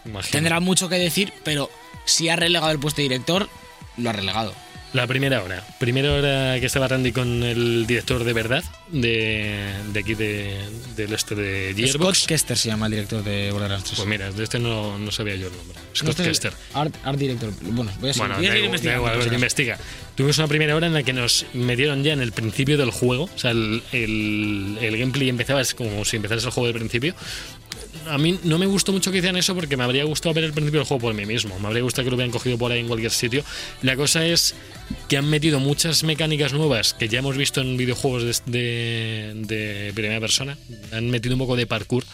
imagino. tendrá mucho que decir, pero si ha relegado el puesto de director, lo ha relegado. La primera hora. Primera hora que estaba Randy con el director de verdad de, de aquí de, del este de Gearbox. Scott Kester se llama el director de Borderlands 3. Pues mira, de este no, no sabía yo el nombre. No, Scott es Kester. Art, art director. Bueno, voy a seguir, Bueno, voy a seguir igual, investiga. Tuvimos una primera hora en la que nos metieron ya en el principio del juego. O sea, el, el, el gameplay empezaba es como si empezaras el juego del principio. A mí no me gustó mucho que hicieran eso porque me habría gustado ver el principio del juego por mí mismo. Me habría gustado que lo hubieran cogido por ahí en cualquier sitio. La cosa es que han metido muchas mecánicas nuevas que ya hemos visto en videojuegos de, de, de primera persona. Han metido un poco de parkour.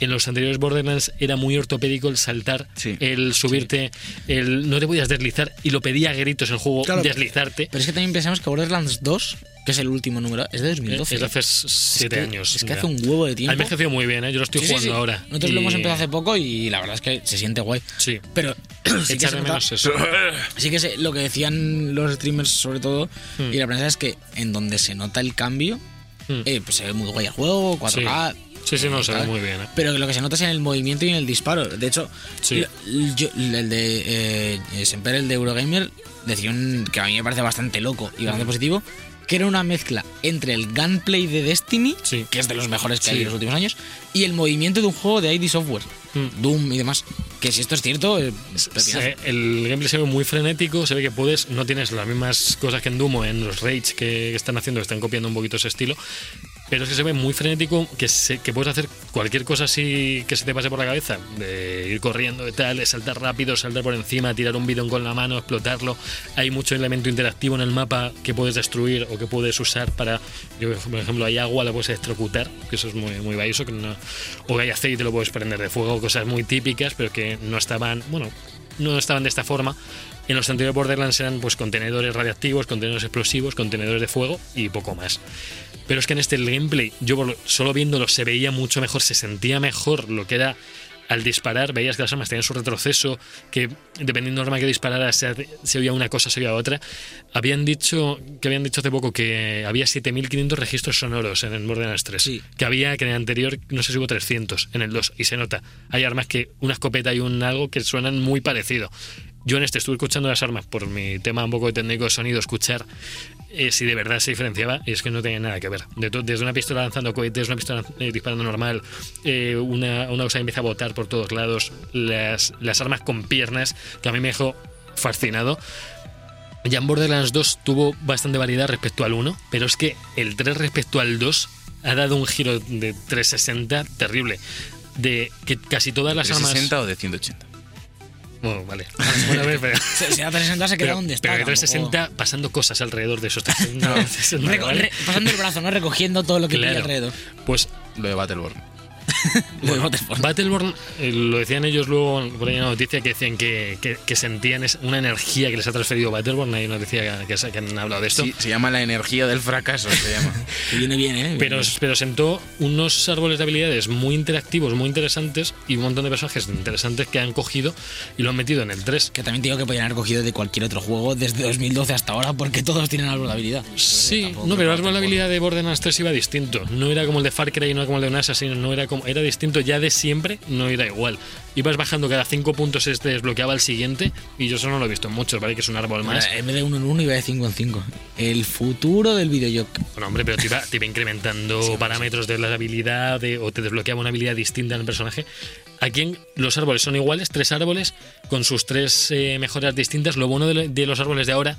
En los anteriores Borderlands era muy ortopédico el saltar, Sí. el subirte, el no te podías deslizar y lo pedía a gritos el juego Claro, deslizarte. Pero es que también pensamos que Borderlands 2, que es el último número, es de 2012. Es de hace siete que- años. es que ya. hace un huevo de tiempo. Ha envejecido muy bien, ¿eh? yo lo estoy Sí, jugando sí. ahora. Nosotros Y- lo hemos empezado hace poco y la verdad es que se siente guay. Sí. Pero sí que, se de nota- menos eso. sí que se- lo que decían los streamers sobre todo, Hmm. y la prensa es que en donde se nota el cambio, Hmm. eh, pues se ve muy guay el juego, 4K. Sí, sí, no, se ve muy bien. ¿eh? Pero lo que se nota es en el movimiento y en el disparo. De hecho, Sí. yo- el de eh, Semper, el de Eurogamer, decía un- que a mí me parece bastante loco y Mm. bastante positivo, que era una mezcla entre el gunplay de Destiny, Sí. que es de los mejores que hay Sí. en los últimos años, y el movimiento de un juego de ID Software, Mm. Doom y demás. Que si esto es cierto, eh, pepinazo. Se- el gameplay se ve muy frenético, se ve que puedes, no tienes las mismas cosas que en Doom o en los Rage que están haciendo, que están copiando un poquito ese estilo, pero es que se ve muy frenético, que, que puedes hacer cualquier cosa así que se te pase por la cabeza, de ir corriendo y tal, de saltar rápido, saltar por encima, tirar un bidón con la mano, explotarlo. Hay mucho elemento interactivo en el mapa que puedes destruir o que puedes usar para, yo, por ejemplo, hay agua, la puedes electrocutar, que eso es muy, muy valioso, que no- o hay aceite, lo puedes prender de fuego, cosas muy típicas, pero que no estaban, bueno, no estaban de esta forma. En los anteriores Borderlands eran pues contenedores radiactivos, contenedores explosivos, contenedores de fuego y poco más. Pero es que en este gameplay, yo solo viéndolo se veía mucho mejor, se sentía mejor lo que era al disparar, veías que las armas tenían su retroceso, que dependiendo del arma que disparara se, se oía una cosa, se oía otra. Habían dicho, que habían dicho hace poco que había 7500 registros sonoros en el Borderlands 3. Sí. Que había, que en el anterior, no sé si hubo 300 en el 2, y se nota. Hay armas que, una escopeta y un algo que suenan muy parecido. Yo en este estuve escuchando las armas por mi tema un poco de técnico de sonido, escuchar eh, si de verdad se diferenciaba, es que no tenía nada que ver. De desde una pistola lanzando cohetes, una pistola eh, disparando normal, eh, una, una cosa que empieza a botar por todos lados, las, las armas con piernas, que a mí me dejó fascinado. Ya en Borderlands 2 tuvo bastante variedad respecto al 1, pero es que el 3 respecto al 2 ha dado un giro de 360 terrible. De que casi todas las ¿De armas. 60 o de 180? Bueno, vale. Bueno, a ver, pero- Se, se da 360 se queda pero, donde está. pero que tampoco- 360 pasando cosas alrededor de esos 360. eso no Reco- vale. re- pasando el brazo, ¿no? Recogiendo todo lo que pilla Claro. alrededor. Pues Lo de Battleborn. De Waterfall. Battleborn, eh, lo decían ellos luego por ahí en la noticia que decían que, que- que sentían una energía que les ha transferido Battleborn. Hay una noticia que, que han hablado de esto. Sí, se llama la energía del fracaso, se llama. Viene bien, ¿eh? Viene Pero, bien. pero sentó unos árboles de habilidades muy interactivos, muy interesantes y un montón de personajes interesantes que han cogido y lo han metido en el 3. Que también digo que podrían haber cogido de cualquier otro juego desde 2012 hasta ahora porque todos tienen algo de habilidad. Sí, no, pero que la tampoco. habilidad de Borderlands 3 iba distinto. No era como el de Far Cry, no era como el de un Assassin, no era como. Era distinto ya de siempre, no era igual. Ibas bajando cada 5 puntos, se te desbloqueaba el siguiente y yo eso no lo he visto en muchos, ¿vale? Que es un árbol más. En vez de uno en uno iba de 5 en 5. El futuro del videojuego. Bueno, hombre, pero te iba, te iba incrementando parámetros de la habilidad de- o te desbloqueaba una habilidad distinta en el personaje. Aquí los árboles son iguales, tres árboles con sus tres eh, mejoras distintas. Lo bueno de, de los árboles de ahora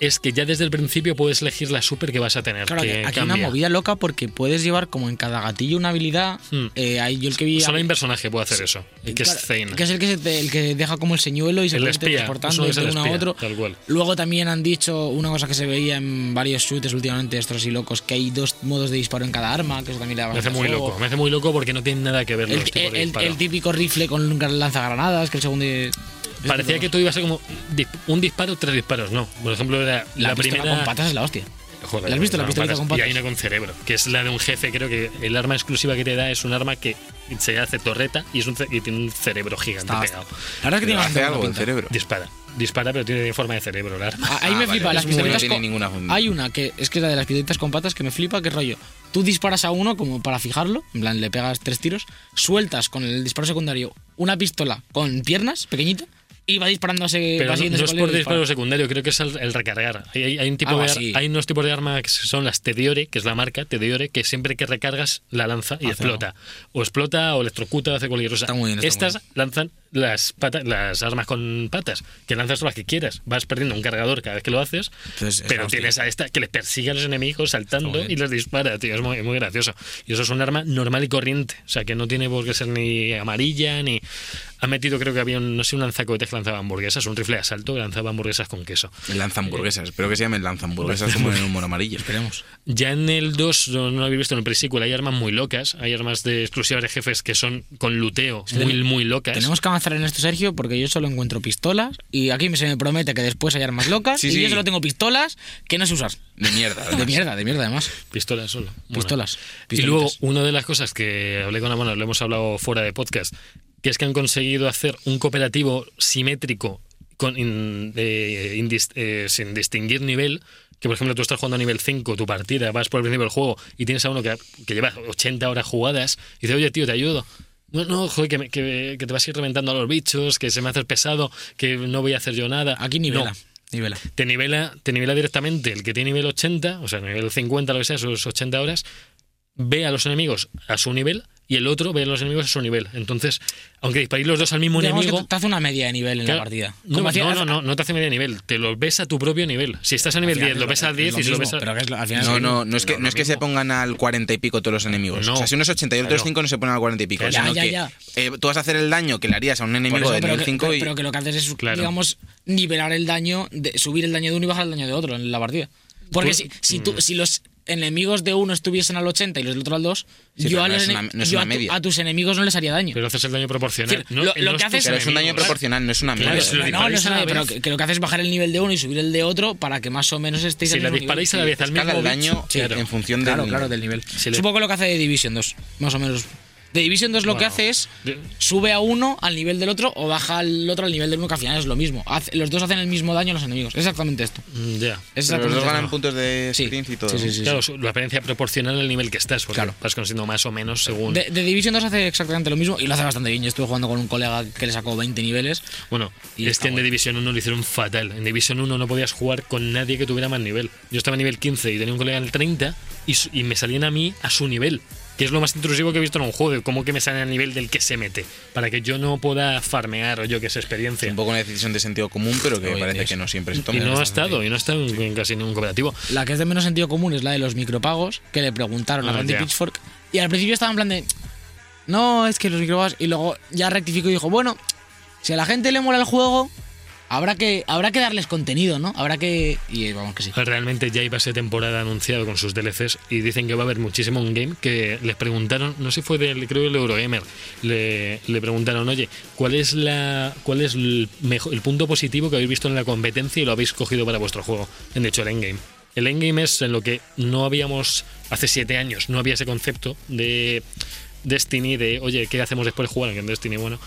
es que ya desde el principio puedes elegir la super que vas a tener. Claro, que aquí hay una cambia. movida loca porque puedes llevar como en cada gatillo una habilidad. Hmm. Eh, ahí yo el que vi. Solo hay un personaje que puede hacer eso, que Claro, es Zane. Que es el que, se te- el que deja como el señuelo y se El puede espía, transportando de uno a otro. tal cual. Luego también han dicho una cosa que se veía en varios shooters últimamente, estos y locos, que hay dos modos de disparo en cada arma, que eso también le da Me hace muy juego. loco, me hace muy loco porque no tiene nada que ver El, los tipos de el- disparo. el típico rifle con lanzagranadas, que el segundo. Parecía que todo iba a ser como un disparo, tres disparos. No, por ejemplo, era la, la, pistola primera. con patas es la hostia. Joder, ¿La has visto, la no, pistolita con Y patas? hay una con cerebro, que es la de un jefe. Creo que el arma exclusiva que te da es un arma que se hace torreta y, es un y tiene un cerebro gigante Está- pegado. La verdad es que tiene Hace algo el cerebro. Dispara, dispara, pero tiene forma de cerebro el arma. Ah, Ahí Ah, me vale, flipa, las no ninguna funda. Hay una que es que es la de las pistolitas con patas que me flipa, que es rollo. Tú disparas a uno como para fijarlo, en plan le pegas tres tiros, sueltas con el disparo secundario una pistola con piernas pequeñita y va ese Pero va no, es por disparo secundario, creo que es el, el recargar. Hay, hay- un tipo Algo de, hay unos tipos de arma que son las Tediore, que es la marca Tediore, que siempre que recargas la lanza y explota. O explota o electrocuta o hace cualquier cosa. Bien, Estas lanzan las patas, las armas con patas, que lanzas las que quieras. Vas perdiendo un cargador cada vez que lo haces, Entonces, es pero hostia. tienes a esta que les persigue a los enemigos saltando y les dispara, tío. Es muy, muy gracioso. Y eso es un arma normal y corriente. O sea, que no tiene por qué ser ni amarilla ni. Ha metido, creo que había un, no sé, un lanzacohetes que lanzaba hamburguesas, un rifle de asalto que lanzaba hamburguesas con queso. El lanzamburguesas. Espero que se llamen lanzamburguesas como en el humor amarillo. Esperemos. Ya en el 2, no, no lo habéis visto en el pre-sequel, hay armas muy locas, hay armas de exclusivas de jefes que son con luteo muy, muy locas. Tenemos que avanzar en esto, Sergio, porque yo solo encuentro pistolas y aquí se me promete que después hay armas locas Sí, y sí. yo solo tengo pistolas que no sé usar. De mierda. De mierda, de mierda además. Pistolas solo. Bueno. Pistolas. Y luego, una de las cosas que hablé con bueno, lo hemos hablado fuera de podcast, que es que han conseguido hacer un cooperativo simétrico con, in- eh, indis- eh, sin distinguir nivel. Que por ejemplo tú estás jugando a nivel 5, tu partida, vas por el principio del juego y tienes a uno que, que lleva 80 horas jugadas y dice, oye tío, te ayudo. No, no, joder, que, me- que- que te vas a ir reventando a los bichos, que se me hace pesado, que no voy a hacer yo nada. Aquí nivela. No, Nivela. te nivela, te nivela directamente el que tiene nivel 80, o sea, nivel 50, lo que sea, sus 80 horas, ve a los enemigos a su nivel y el otro ve a los enemigos a su nivel. Entonces, aunque disparéis los dos al mismo Digamos que enemigo. te hace una media de nivel en claro, la partida. No, no, no, no, no te hace media nivel, te lo ves a tu propio nivel. Si estás a nivel Al final 10, es lo ves es al 10 y si lo ves a... pero que es lo- al final No, no, no es que, no es que se pongan al 40 y pico todos los enemigos. No. O sea, si uno es 80 y otro es Claro. 5 no se ponen al 40 y pico. Ya, sino ya, que ya. eh, tú vas a hacer el daño que le harías a un enemigo eso, de nivel que, 5 pero- y... pero que lo que haces es, Claro. digamos, nivelar el daño, de, subir el daño de uno y bajar el daño de otro en la partida. Porque Pues- si, si, tú, si los enemigos de uno estuviesen al 80 y los del otro al 2, Sí, yo, pero a, no los una- yo a, tu- media. a tus enemigos no les haría daño. Pero haces el daño proporcional. Es decir, No, lo- lo no que es haces- Pero es un daño proporcional, no es una Claro, media. si lo no, no, es una- pero vez. que, que lo que haces es bajar el nivel de uno y subir el de otro para que más o menos estéis Si al la mismo disparáis a la nivel. vez al mismo el daño claro. en función Claro, del claro, nivel. del nivel. Si le- Es un poco lo que hace de Division 2, más o menos. De Division 2 lo que Bueno, hace es sube a uno al nivel del otro o baja al otro al nivel del uno, que al final es lo mismo. Hace- los dos hacen el mismo daño a los enemigos. Exactamente esto. Mm, Ya. Es Pero los dos ganan puntos de Sí. experiencia y todo. Sí, sí, sí. Claro, la experiencia proporcional al nivel que estás, porque Claro. vas consiguiendo más o menos según. De, de Division 2 hace exactamente lo mismo y lo hace bastante bien. Yo estuve jugando con un colega que le sacó 20 niveles. Bueno, Y es que en The. Division 1 lo hicieron fatal. En Division 1 no podías jugar con nadie que tuviera más nivel. Yo estaba a nivel 15 y tenía un colega en el 30 y, y me salían a mí a su nivel. Que es lo más intrusivo que he visto en un juego, de cómo que me salen al nivel del que se mete. Para que yo no pueda farmear o yo que sé, experiencia. Un poco una decisión de sentido común, pero que Hoy parece que es- no siempre se Y toma. no ha estado, y no ha estado en, en casi ningún cooperativo. La que es de menos sentido común es la de los micropagos, que le preguntaron a Ah, Randy ya. Pitchfork. Y al principio estaba en plan de. No, es que los micropagos. Y luego ya rectificó y dijo: Bueno, si a la gente le mola el juego, habrá que, habrá que darles contenido, ¿no? Habrá que. Y vamos que sí. Realmente ya iba a ser temporada anunciado con sus DLCs y dicen que va a haber muchísimo un game que les preguntaron, no sé si fue del, creo el Eurogamer, le, le preguntaron, oye, ¿cuál es la cuál es el punto positivo que habéis visto en la competencia y lo habéis cogido para vuestro juego? En hecho, el endgame. El endgame es en lo que no habíamos, hace siete años, no había ese concepto de Destiny, de, oye, ¿qué hacemos después de jugar en Destiny? Bueno,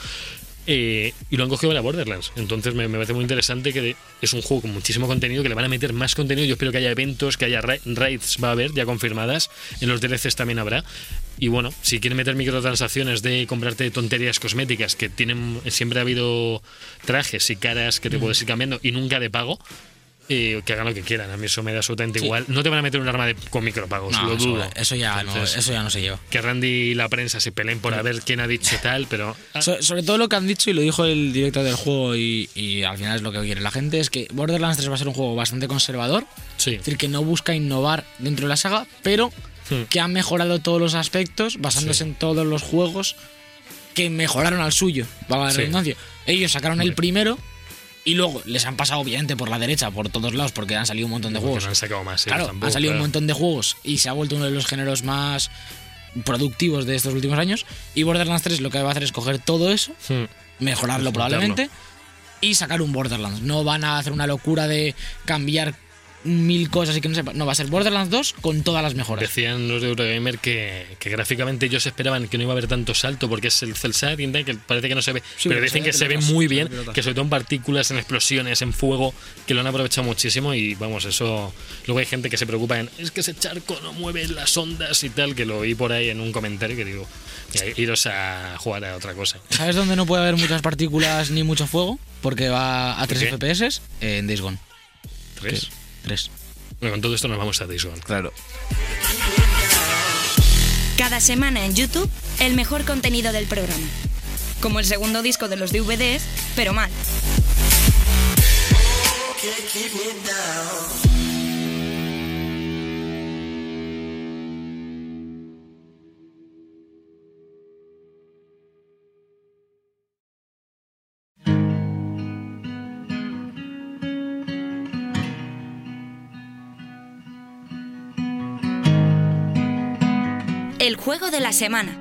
eh, y lo han cogido para Borderlands. Entonces me, me parece muy interesante que es un juego con muchísimo contenido, que le van a meter más contenido. Yo espero que haya eventos, que haya ra- raids, va a haber ya confirmadas. En los DLCs también habrá. Y bueno, si quieren meter microtransacciones de comprarte tonterías cosméticas, que tienen siempre ha habido trajes y caras que te puedes ir cambiando y nunca de pago. Y que hagan lo que quieran. A mí eso me da absolutamente Sí. igual. No te van a meter un arma de, con micropagos, No, lo eso, dudo. eso ya no, eso ya no se lleva. Que Randy y la prensa se peleen por a ver quién ha dicho tal, pero. ah, So- sobre todo lo que han dicho y lo dijo el director del juego y, y al final es lo que quiere la gente es que Borderlands 3 va a ser un juego bastante conservador, sí. es decir, que no busca innovar dentro de la saga, pero Hmm. que ha mejorado todos los aspectos basándose Sí. en todos los juegos que mejoraron al suyo, la redundancia. Ellos sacaron el primero y luego les han pasado obviamente por la derecha, por todos lados, porque han salido un montón de Porque juegos. no han sacado más. Claro, tampoco, han salido un montón de juegos y se ha vuelto uno de los géneros más productivos de estos últimos años. Y Borderlands 3 lo que va a hacer es coger todo eso, Hmm. mejorarlo probablemente y sacar un Borderlands. No van a hacer una locura de cambiar mil cosas y que no sepa. No, va a ser Borderlands 2 con todas las mejoras. Decían los de Eurogamer que, que gráficamente ellos esperaban que no iba a haber tanto salto porque es el cel shading tal, que parece que no se ve. Sí, pero dicen se ve que se ve muy se ve bien, pelotas. que sobre todo en partículas, en explosiones, en fuego, que lo han aprovechado muchísimo y vamos, eso. Luego hay gente que se preocupa en es que ese charco no mueve las ondas y tal, que lo vi por ahí en un comentario que digo, "Mira, iros a jugar a otra cosa. ¿Sabes dónde no puede haber muchas partículas ni mucho fuego? Porque va a 3 qué? FPS en Days Gone. ¿Tres? 3. Bueno, con todo esto nos vamos a Days Gone. Claro. Cada semana en YouTube, el mejor contenido del programa. Como el segundo disco de los DVDs, pero mal. El juego de la semana.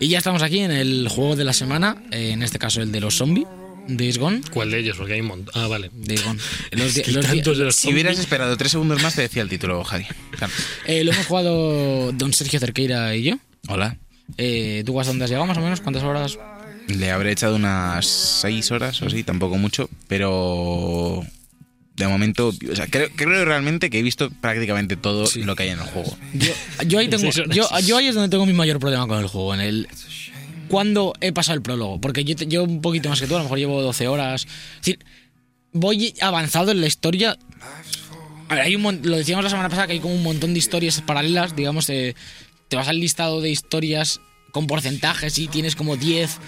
Y ya estamos aquí en el juego de la semana, eh, en este caso el de los zombies, Days Gone. ¿Cuál de ellos? Porque hay un montón. Ah, vale. Days Gone. Los los de los Si hubieras esperado tres segundos más, te decía el título, Javi. Claro. eh, lo hemos jugado don Sergio Cerqueira y yo. Hola. Eh, ¿Tú hasta dónde has llegado más o menos? ¿Cuántas horas? Le habré echado unas seis horas o así, tampoco mucho, pero de momento, o sea, creo, creo realmente que he visto prácticamente todo lo que hay en el juego. Yo, yo ahí tengo, Sí, son- yo, yo ahí es donde tengo mi mayor problema con el juego, en el cuando he pasado el prólogo, porque yo, yo un poquito más que tú, a lo mejor llevo 12 horas. Es decir, voy avanzado en la historia. A ver, hay un mon- lo decíamos la semana pasada que hay como un montón de historias paralelas, digamos, eh, te vas al listado de historias con porcentajes y tienes como 10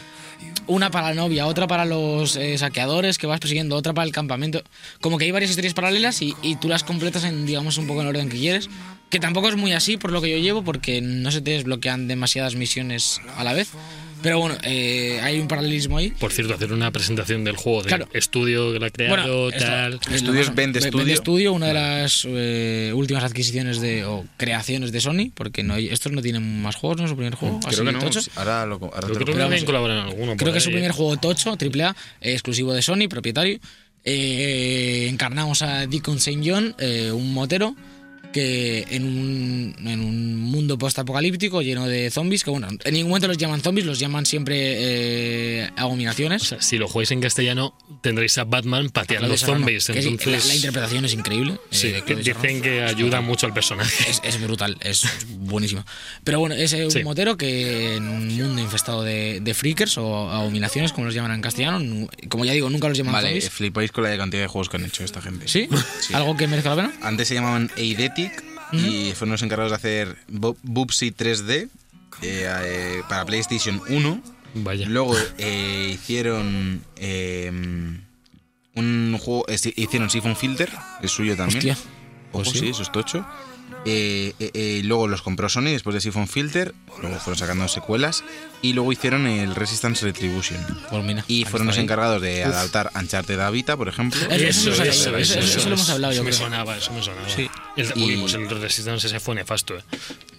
una para la novia, otra para los eh, saqueadores que vas persiguiendo, otra para el campamento. Como que hay varias historias paralelas y, y tú las completas en, digamos, un poco en el orden que quieres. Que tampoco es muy así por lo que yo llevo, porque no se te desbloquean demasiadas misiones a la vez. Pero bueno, eh, hay un paralelismo ahí. Por cierto, hacer una presentación del juego, del Claro. estudio que lo ha creado, Bueno, tal. Estudios más- Vende Ve- Studio. Studio, una de las eh, últimas adquisiciones de o creaciones de Sony, porque no hay, estos no tienen más juegos, ¿no? Su primer juego. Creo que no. tocho. Ahora lo, ahora te Yo lo creo que colaboran alguno. Creo es su primer juego tocho, AAA, eh, exclusivo de Sony, propietario. Eh, encarnamos a Deacon St. John, eh, un motero que en un, en un mundo post-apocalíptico lleno de zombies, que bueno, en ningún momento los llaman zombies, los llaman siempre eh, abominaciones. O sea, si lo jugáis en castellano, tendréis a Batman pateando Claudio Serrano, zombies. Entonces, la, la interpretación es increíble. eh, sí, de que Claudio Serrano. dicen que ayuda mucho al personaje. Es, es brutal, es buenísimo. Pero bueno, es un Sí. motero que en un mundo infestado de, de freakers o abominaciones, como los llaman en castellano, como ya digo, nunca los llaman Vale, zombies. flipáis con la cantidad de juegos que han hecho esta gente. ¿Sí? ¿Algo que merezca la pena? Antes se llamaban Y fueron los encargados de hacer Bubsy 3D eh, eh, para PlayStation 1. Vaya. Luego eh, hicieron eh, un juego, hicieron Siphon Filter, es suyo también. Hostia. Ojo, sí. sí, eso es tocho. Eh, eh, eh, luego los compró Sony después de Siphon Filter, luego fueron sacando secuelas y luego hicieron el Resistance Retribution. Pues mira, Y fueron los encargados de adaptar Uncharted a Vita, por ejemplo. Eso- eso lo sabía yo, eso- eso lo hemos hablado, eso yo me creo. sonaba, eso me sonaba. Sí. El, Y- uy, pues el Resistance ese fue nefasto, eh.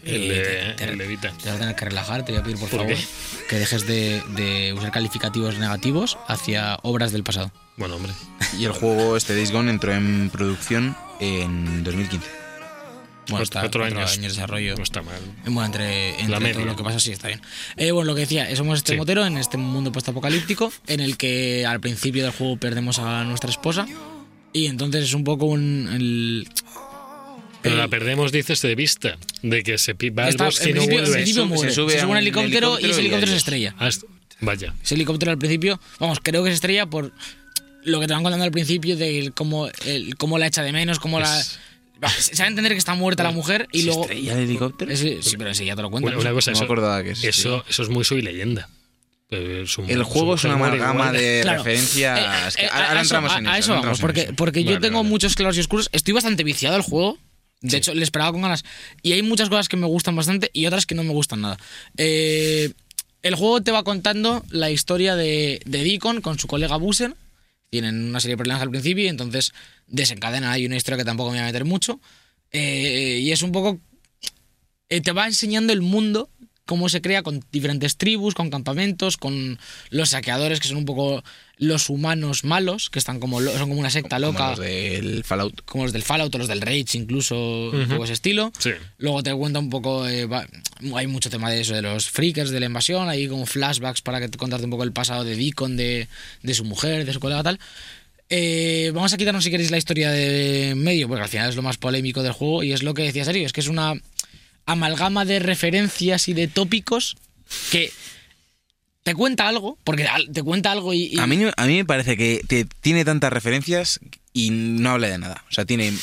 El, de, te- el de Vita. Te vas a tener que relajar, te voy a pedir por, ¿Por favor qué? que dejes de, de usar calificativos negativos hacia obras del pasado. Bueno, hombre. Y el juego, este Days Gone, entró en producción en 2015. Bueno, Cuatro- está cuatro cuatro años. años de desarrollo. No está mal. Bueno, entre, entre La todo lo que pasa, sí, está bien. Eh, bueno, lo que decía, somos este Sí. motero en este mundo postapocalíptico en el que al principio del juego perdemos a nuestra esposa y entonces es un poco un... el- Pero la perdemos, dices, de vista. De que se va al está- bosque y no vuelve. Se muere. Se sube sube, a un un helicóptero, y ese helicóptero y helicóptero se estrella. Hasta- Vaya. Ese helicóptero al principio, vamos, creo que se estrella por lo que te van contando al principio de cómo, el, cómo la echa de menos, cómo la... Es- Va, Se va a entender que está muerta la mujer y ¿Se luego... estrella el helicóptero? Ese- sí, pero ese ya te lo cuentan. Una, una cosa, No me eso, acordaba que sí. eso, eso es muy soy leyenda. Su- El juego es una amalgama de Claro. referencias. Eh, eh, ahora a ahora eso- entramos en a- a eso. eso vamos, entramos porque, eso. porque yo Vale, tengo vale. muchos claros y oscuros. Estoy bastante viciado al juego. De hecho, le esperaba con ganas. Y hay muchas cosas que me gustan bastante y otras que no me gustan nada. Eh, el juego te va contando la historia de, de Deacon con su colega Buser. Tienen una serie de problemas al principio y entonces desencadena ahí una historia que tampoco me voy a meter mucho. Eh, y es un poco eh, te va enseñando el mundo, cómo se crea con diferentes tribus, con campamentos, con los saqueadores, que son un poco los humanos malos, que están como, son como una secta Como loca, los del Fallout. como los del Fallout o los del Rage, incluso un Ujú. poco ese estilo. Sí. Luego te cuenta un poco, eh, va- hay mucho tema de eso, de los freakers, de la invasión, hay como flashbacks para que te contarte un poco el pasado de Deacon, de, de su mujer, de su colega tal. Eh, vamos a quitarnos si queréis la historia de medio, porque al final es lo más polémico del juego y es lo que decía Sergio, es que es una amalgama de referencias y de tópicos que te cuenta algo, porque te cuenta algo y... A mí, a mí me parece que tiene tantas referencias y no habla de nada. O sea, tiene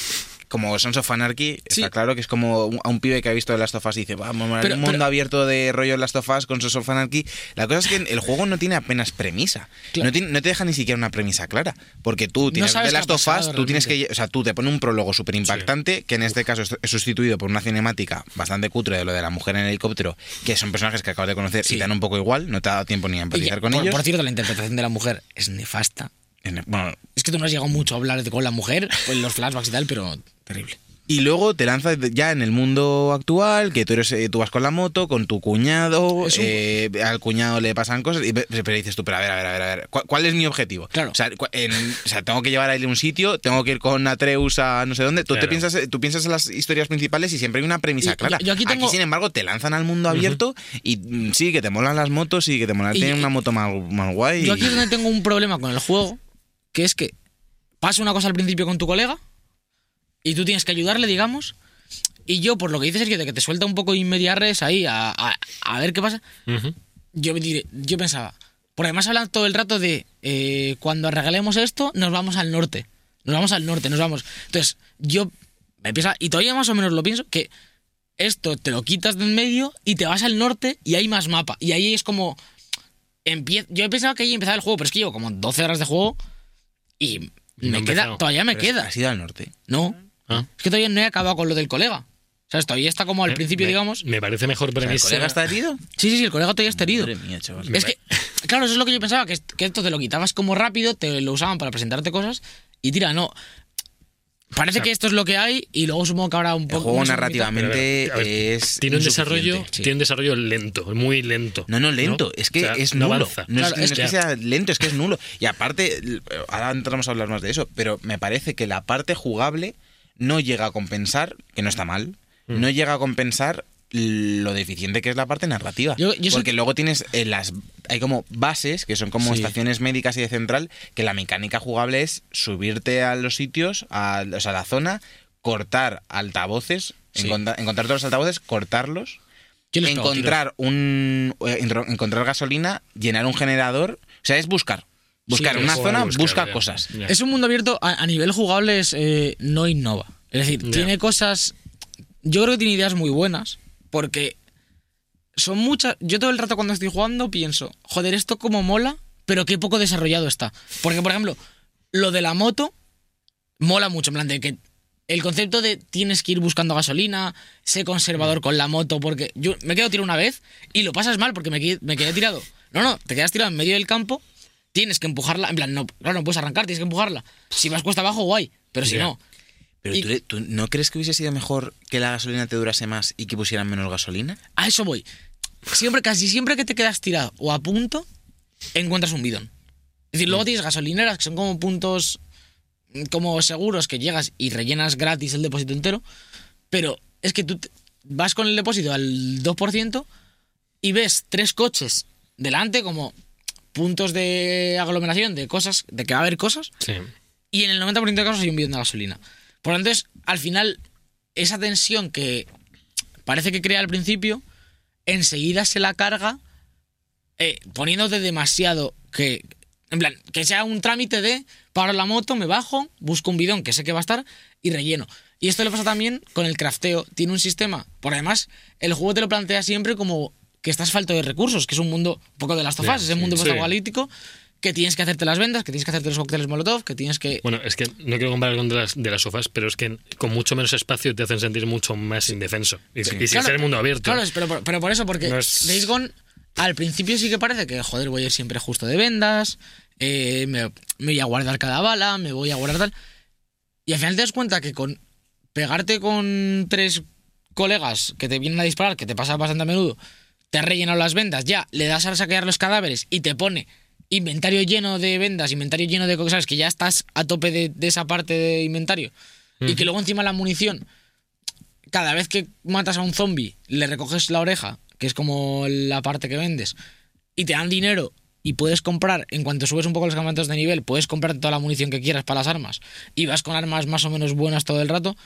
como Sons of Anarchy, Sí. está claro que es como un- a un pibe que ha visto Last of Us y dice, vamos, a Pero- un mundo pero- abierto de rollo Last of Us con Sons of Anarchy. La cosa es que el juego no tiene apenas premisa. Claro. No, tiene- no te deja ni siquiera una premisa clara. Porque tú tienes sabes The Last of Us, tú tienes que... O sea, tú te pone un prólogo súper impactante, que en este caso es sustituido por una cinemática bastante cutre de lo de la mujer en el helicóptero, que son personajes que acabas de conocer Sí. y te dan un poco igual, no te ha dado tiempo ni a empatizar con por, ellos. por cierto, la interpretación de la mujer es nefasta. En- Bueno, Es que tú no has llegado mucho a hablar de- con la mujer, pues los flashbacks y tal, pero terrible. Y luego te lanzas ya en el mundo actual, que tú eres, eh, tú vas con la moto, con tu cuñado, eh, al cuñado le pasan cosas, y pero dices tú, pero a ver, a ver, a ver, a ver, ¿cuál, cuál es mi objetivo? Claro. O sea, cu- en- o sea, tengo que llevar a él a un sitio, tengo que ir con Atreus a no sé dónde. Tú, te piensas, eh, tú piensas en las historias principales y siempre hay una premisa Y- clara. yo- yo aquí tengo- sin embargo, te lanzan al mundo abierto y mm, sí, que te molan las motos y que te molan, tienen una moto más, más guay. Yo y- aquí es donde tengo un problema con el juego, que es que pasa una cosa al principio con tu colega y tú tienes que ayudarle, digamos, y yo, por lo que dices, Sergio, de que te suelta un poco inmediares ahí a, a- a ver qué pasa, Ujú. yo, diré- yo pensaba, porque además hablan todo el rato de eh, cuando arreglemos esto, nos vamos al norte, nos vamos al norte, nos vamos. Entonces, yo me piensa, y todavía más o menos lo pienso, que esto te lo quitas de en medio y te vas al norte y hay más mapa. Y ahí es como. empie- Yo pensaba que ahí empezaba el juego, pero es que llevo como 12 horas de juego y no me ha queda, empezado. todavía me Pero es- queda. Has ido al norte. No, Ah. es que todavía no he acabado con lo del colega. ¿Sabes? Todavía está como al Eh, principio, me- digamos. Me parece mejor O sea, ¿El premisa. colega está herido? Sí, sí, sí, el colega todavía está herido. Madre mía, chaval. Es que, claro, eso es lo que yo pensaba, que, que esto te lo quitabas como rápido, te lo usaban para presentarte cosas y tira, no. Parece que esto es lo que hay y luego supongo que habrá un El poco... juego más narrativamente ver, es. Tiene un desarrollo, sí. tiene un desarrollo lento, muy lento. No, no, lento. Es que O sea, es no nulo. avanza. No, Claro, es, no es es que sea lento, es que es nulo. Y aparte, ahora entramos a hablar más de eso, pero me parece que la parte jugable no llega a compensar, que no está mal, Mm. no llega a compensar lo deficiente que es la parte narrativa. Yo- yo soy- Porque luego tienes eh, las. Hay como bases, que son como Sí. estaciones médicas y de central, que la mecánica jugable es subirte a los sitios, a, o sea, a la zona, cortar altavoces, Sí. encontra- encontrar todos los altavoces, cortarlos encontrar un eh, encontrar gasolina, llenar un generador, o sea, es buscar. Buscar Sí, una zona, buscar, busca ya. cosas. Ya. Es un mundo abierto, a, a nivel jugable es, eh, no innova. Es decir, Ya. tiene cosas... Yo creo que tiene ideas muy buenas, porque son muchas... Yo todo el rato cuando estoy jugando pienso, joder, esto como mola, pero qué poco desarrollado está. Porque, por ejemplo, lo de la moto mola mucho, en plan de que el concepto de tienes que ir buscando gasolina, sé conservador con la moto, porque yo me quedo tirado una vez y lo pasas mal porque me quedé, me quedé tirado. No, no, te quedas tirado en medio del campo, tienes que empujarla, en plan, no, claro, no puedes arrancar, tienes que empujarla. Si vas cuesta abajo, guay, pero si no, Pero Y- ¿tú, tú no crees que hubiese sido mejor que la gasolina te durase más y que pusieran menos gasolina? a eso voy. Siempre, casi siempre que te quedas tirado o a punto, encuentras un bidón. Es decir, luego tienes gasolineras que son como puntos mm, como seguros que llegas y rellenas gratis el depósito entero, pero es que tú te- vas con el depósito al 2% y ves tres coches delante como puntos de aglomeración de cosas, de que va a haber cosas, Sí. y en el 90% de casos hay un bidón de gasolina. Por lo tanto, es, al final, esa tensión que parece que crea al principio, enseguida se la carga eh, poniéndote demasiado que En plan, que sea un trámite de paro la moto, me bajo, busco un bidón que sé que va a estar y relleno. Y esto le pasa también con el crafteo. Tiene un sistema. Por además, el juego te lo plantea siempre como que estás falto de recursos, que es un mundo un poco de las tofas, es el mundo sí. apocalíptico, que tienes que hacerte las vendas, que tienes que hacerte los cócteles molotov, que tienes que... Bueno, es que no quiero comparar con de las, de las sofás, pero es que con mucho menos espacio te hacen sentir mucho más indefenso. Y, y sin Claro, ser el mundo abierto. Claro, pero, pero por eso, porque No es- Days Gone al principio sí que parece que, joder, voy a ir siempre justo de vendas, eh, me, me voy a guardar cada bala, me voy a guardar tal. Y al final te das cuenta que con pegarte con tres colegas que te vienen a disparar, que te pasa bastante a menudo, te has rellenado las vendas, ya le das a saquear los cadáveres y te pone inventario lleno de vendas, inventario lleno de cosas, que ya estás a tope de, de esa parte de inventario. Y que luego encima la munición cada vez que matas a un zombie, le recoges la oreja, que es como la parte que vendes, y te dan dinero y puedes comprar, en cuanto subes un poco los campeonatos de nivel, puedes comprar toda la munición que quieras para las armas y vas con armas más o menos buenas todo el rato,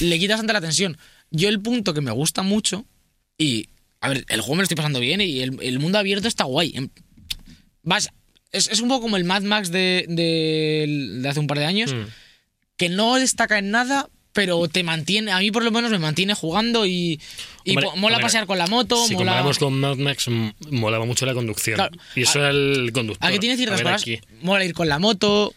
le quitas ante la tensión. Yo el punto que me gusta mucho, y a ver, el juego me lo estoy pasando bien y el, el mundo abierto está guay. Em, Vas, es, es un poco como el Mad Max de, de- de hace un par de años Mm. que no destaca en nada, pero te mantiene, a mí por lo menos me mantiene jugando y, y Hombre, po- mola hombre, pasear con la moto, Si mola... comparamos con Mad Max, molaba mucho la conducción. Claro. Y eso era el conductor. Aquí tiene ciertas cosas, aquí. mola ir con la moto,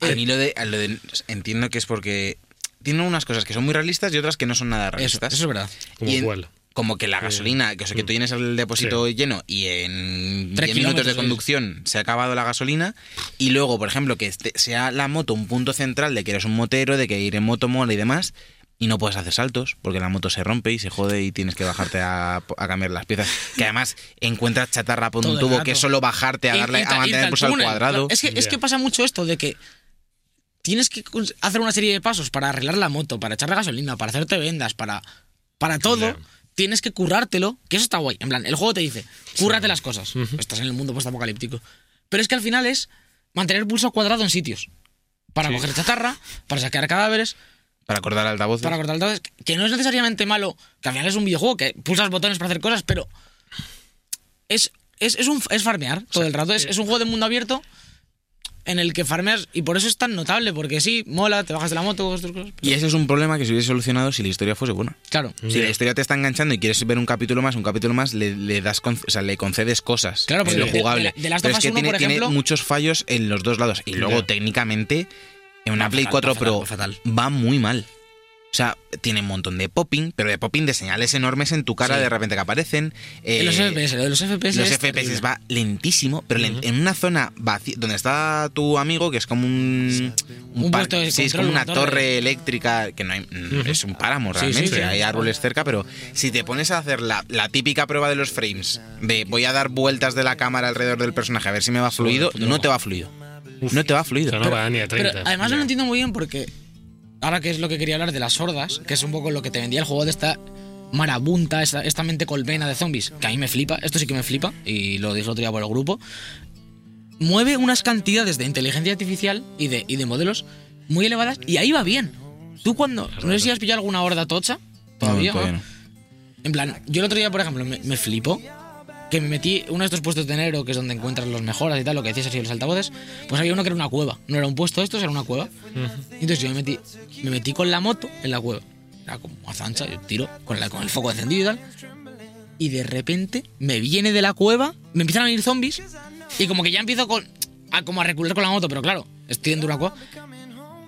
A mí lo de, a lo de- Entiendo que es porque. Tiene unas cosas que son muy realistas y otras que no son nada eso, realistas. eso es verdad. Como cuál. Como que la gasolina, que, o sea, que tú tienes el depósito lleno y en 10 Tres minutos de conducción se ha acabado la gasolina. Y luego, por ejemplo, que este- sea la moto un punto central de que eres un motero, de que ir en moto mola y demás. Y no puedes hacer saltos porque la moto se rompe y se jode y tienes que bajarte a, a cambiar las piezas. Que además encuentras chatarra por Todo un el tubo que es solo bajarte a darle a mantener al pulso al cuadrado. Es que, es que pasa mucho esto de que tienes que hacer una serie de pasos para arreglar la moto, para echarle gasolina, para hacerte vendas, para, para todo. Tienes que currártelo, que eso está guay. En plan, el juego te dice, cúrrate las cosas. Estás en el mundo postapocalíptico. Pero es que al final es mantener pulso cuadrado en sitios. Para coger chatarra, para saquear cadáveres, Para acordar altavoces. para cortar altavoces, que no es necesariamente malo, que al final es un videojuego, que pulsas botones para hacer cosas, pero es, es, es, un, es farmear todo el rato. Es, es un juego de mundo abierto en el que farmeas y por eso es tan notable, porque sí, mola, te bajas de la moto, estas cosas. pero- Y ese es un problema que se hubiese solucionado si la historia fuese buena. claro. Si la historia te está enganchando y quieres ver un capítulo más, un capítulo más, le, le das con- o sea, le concedes cosas. Claro, porque lo de- de- jugable. de Last Pero es que Us 1, tiene, por tiene ejemplo- muchos fallos en los dos lados. Y luego, técnicamente, en una Va Play fatal, 4 va fatal, Pro va fatal. va muy mal. O sea, tiene un montón de popping, pero de popping de señales enormes en tu cara Sí. de repente que aparecen. En los Eh, FPS, lo de los FPS. los FPS terrible. va lentísimo, pero en una zona vacía, donde está tu amigo, que es como un. Un par- puesto de sí, es como una una torre. torre. eléctrica, que no hay. Es un páramo Sí, realmente. sí, sí. hay árboles cerca, pero si te pones a hacer la, la típica prueba de los frames, de voy a dar vueltas de la cámara alrededor del personaje a ver si me va fluido, no te va fluido. No te va O fluido. sea, no va ni a 30. Pero además no lo entiendo muy bien porque ahora que es lo que quería hablar de las sordas, que es un poco lo que te vendía el juego de esta marabunta, esta, esta mente colmena de zombies, que a mí me flipa, esto sí que me flipa, y lo dije el otro día por el grupo, mueve unas cantidades de inteligencia artificial y de, y de modelos muy elevadas, y ahí va bien. Tú cuando... No sé si has pillado alguna horda tocha, todavía, no. En plan, yo el otro día, por ejemplo, me, me flipó que me metí uno de estos puestos de enero, que es donde encuentras los mejoras y tal, lo que decías así, los altavoces, pues había uno que era una cueva. No era un puesto esto, era una cueva. Y entonces yo me metí, me metí con la moto en la cueva. Era como más ancha, yo tiro con, la, con el foco encendido y tal. Y de repente me viene de la cueva, me empiezan a venir zombies, y como que ya empiezo con, a, como a recular con la moto, pero claro, estoy dentro de una cueva.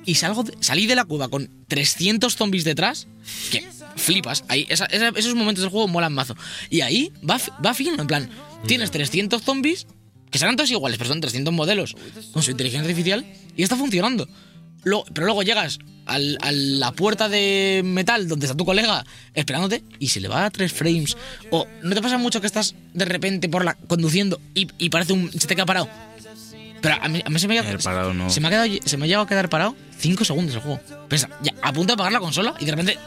Y salgo de- salí de la cueva con 300 zombies detrás, que flipas. Ahí, esa- esa- esos momentos del juego molan mazo. Y ahí va, va fino, en plan, tienes 300 zombies, que serán todos iguales, pero son 300 modelos con su inteligencia artificial, y está funcionando. Luego- pero luego llegas al- a la puerta de metal donde está tu colega esperándote y se le va a tres frames. O no te pasa mucho que estás de repente por la conduciendo y, y parece un. se te queda parado. Pero a mí, a mí se me ha, parado no. se me ha quedado, se me ha llegado a quedar parado 5 segundos el juego. Pensa, ya, a punto de apagar la consola y de repente.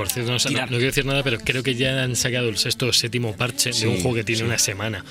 Por cierto, no, no- no quiero decir nada, pero creo que ya han sacado el sexto o séptimo parche de un juego que tiene una semana.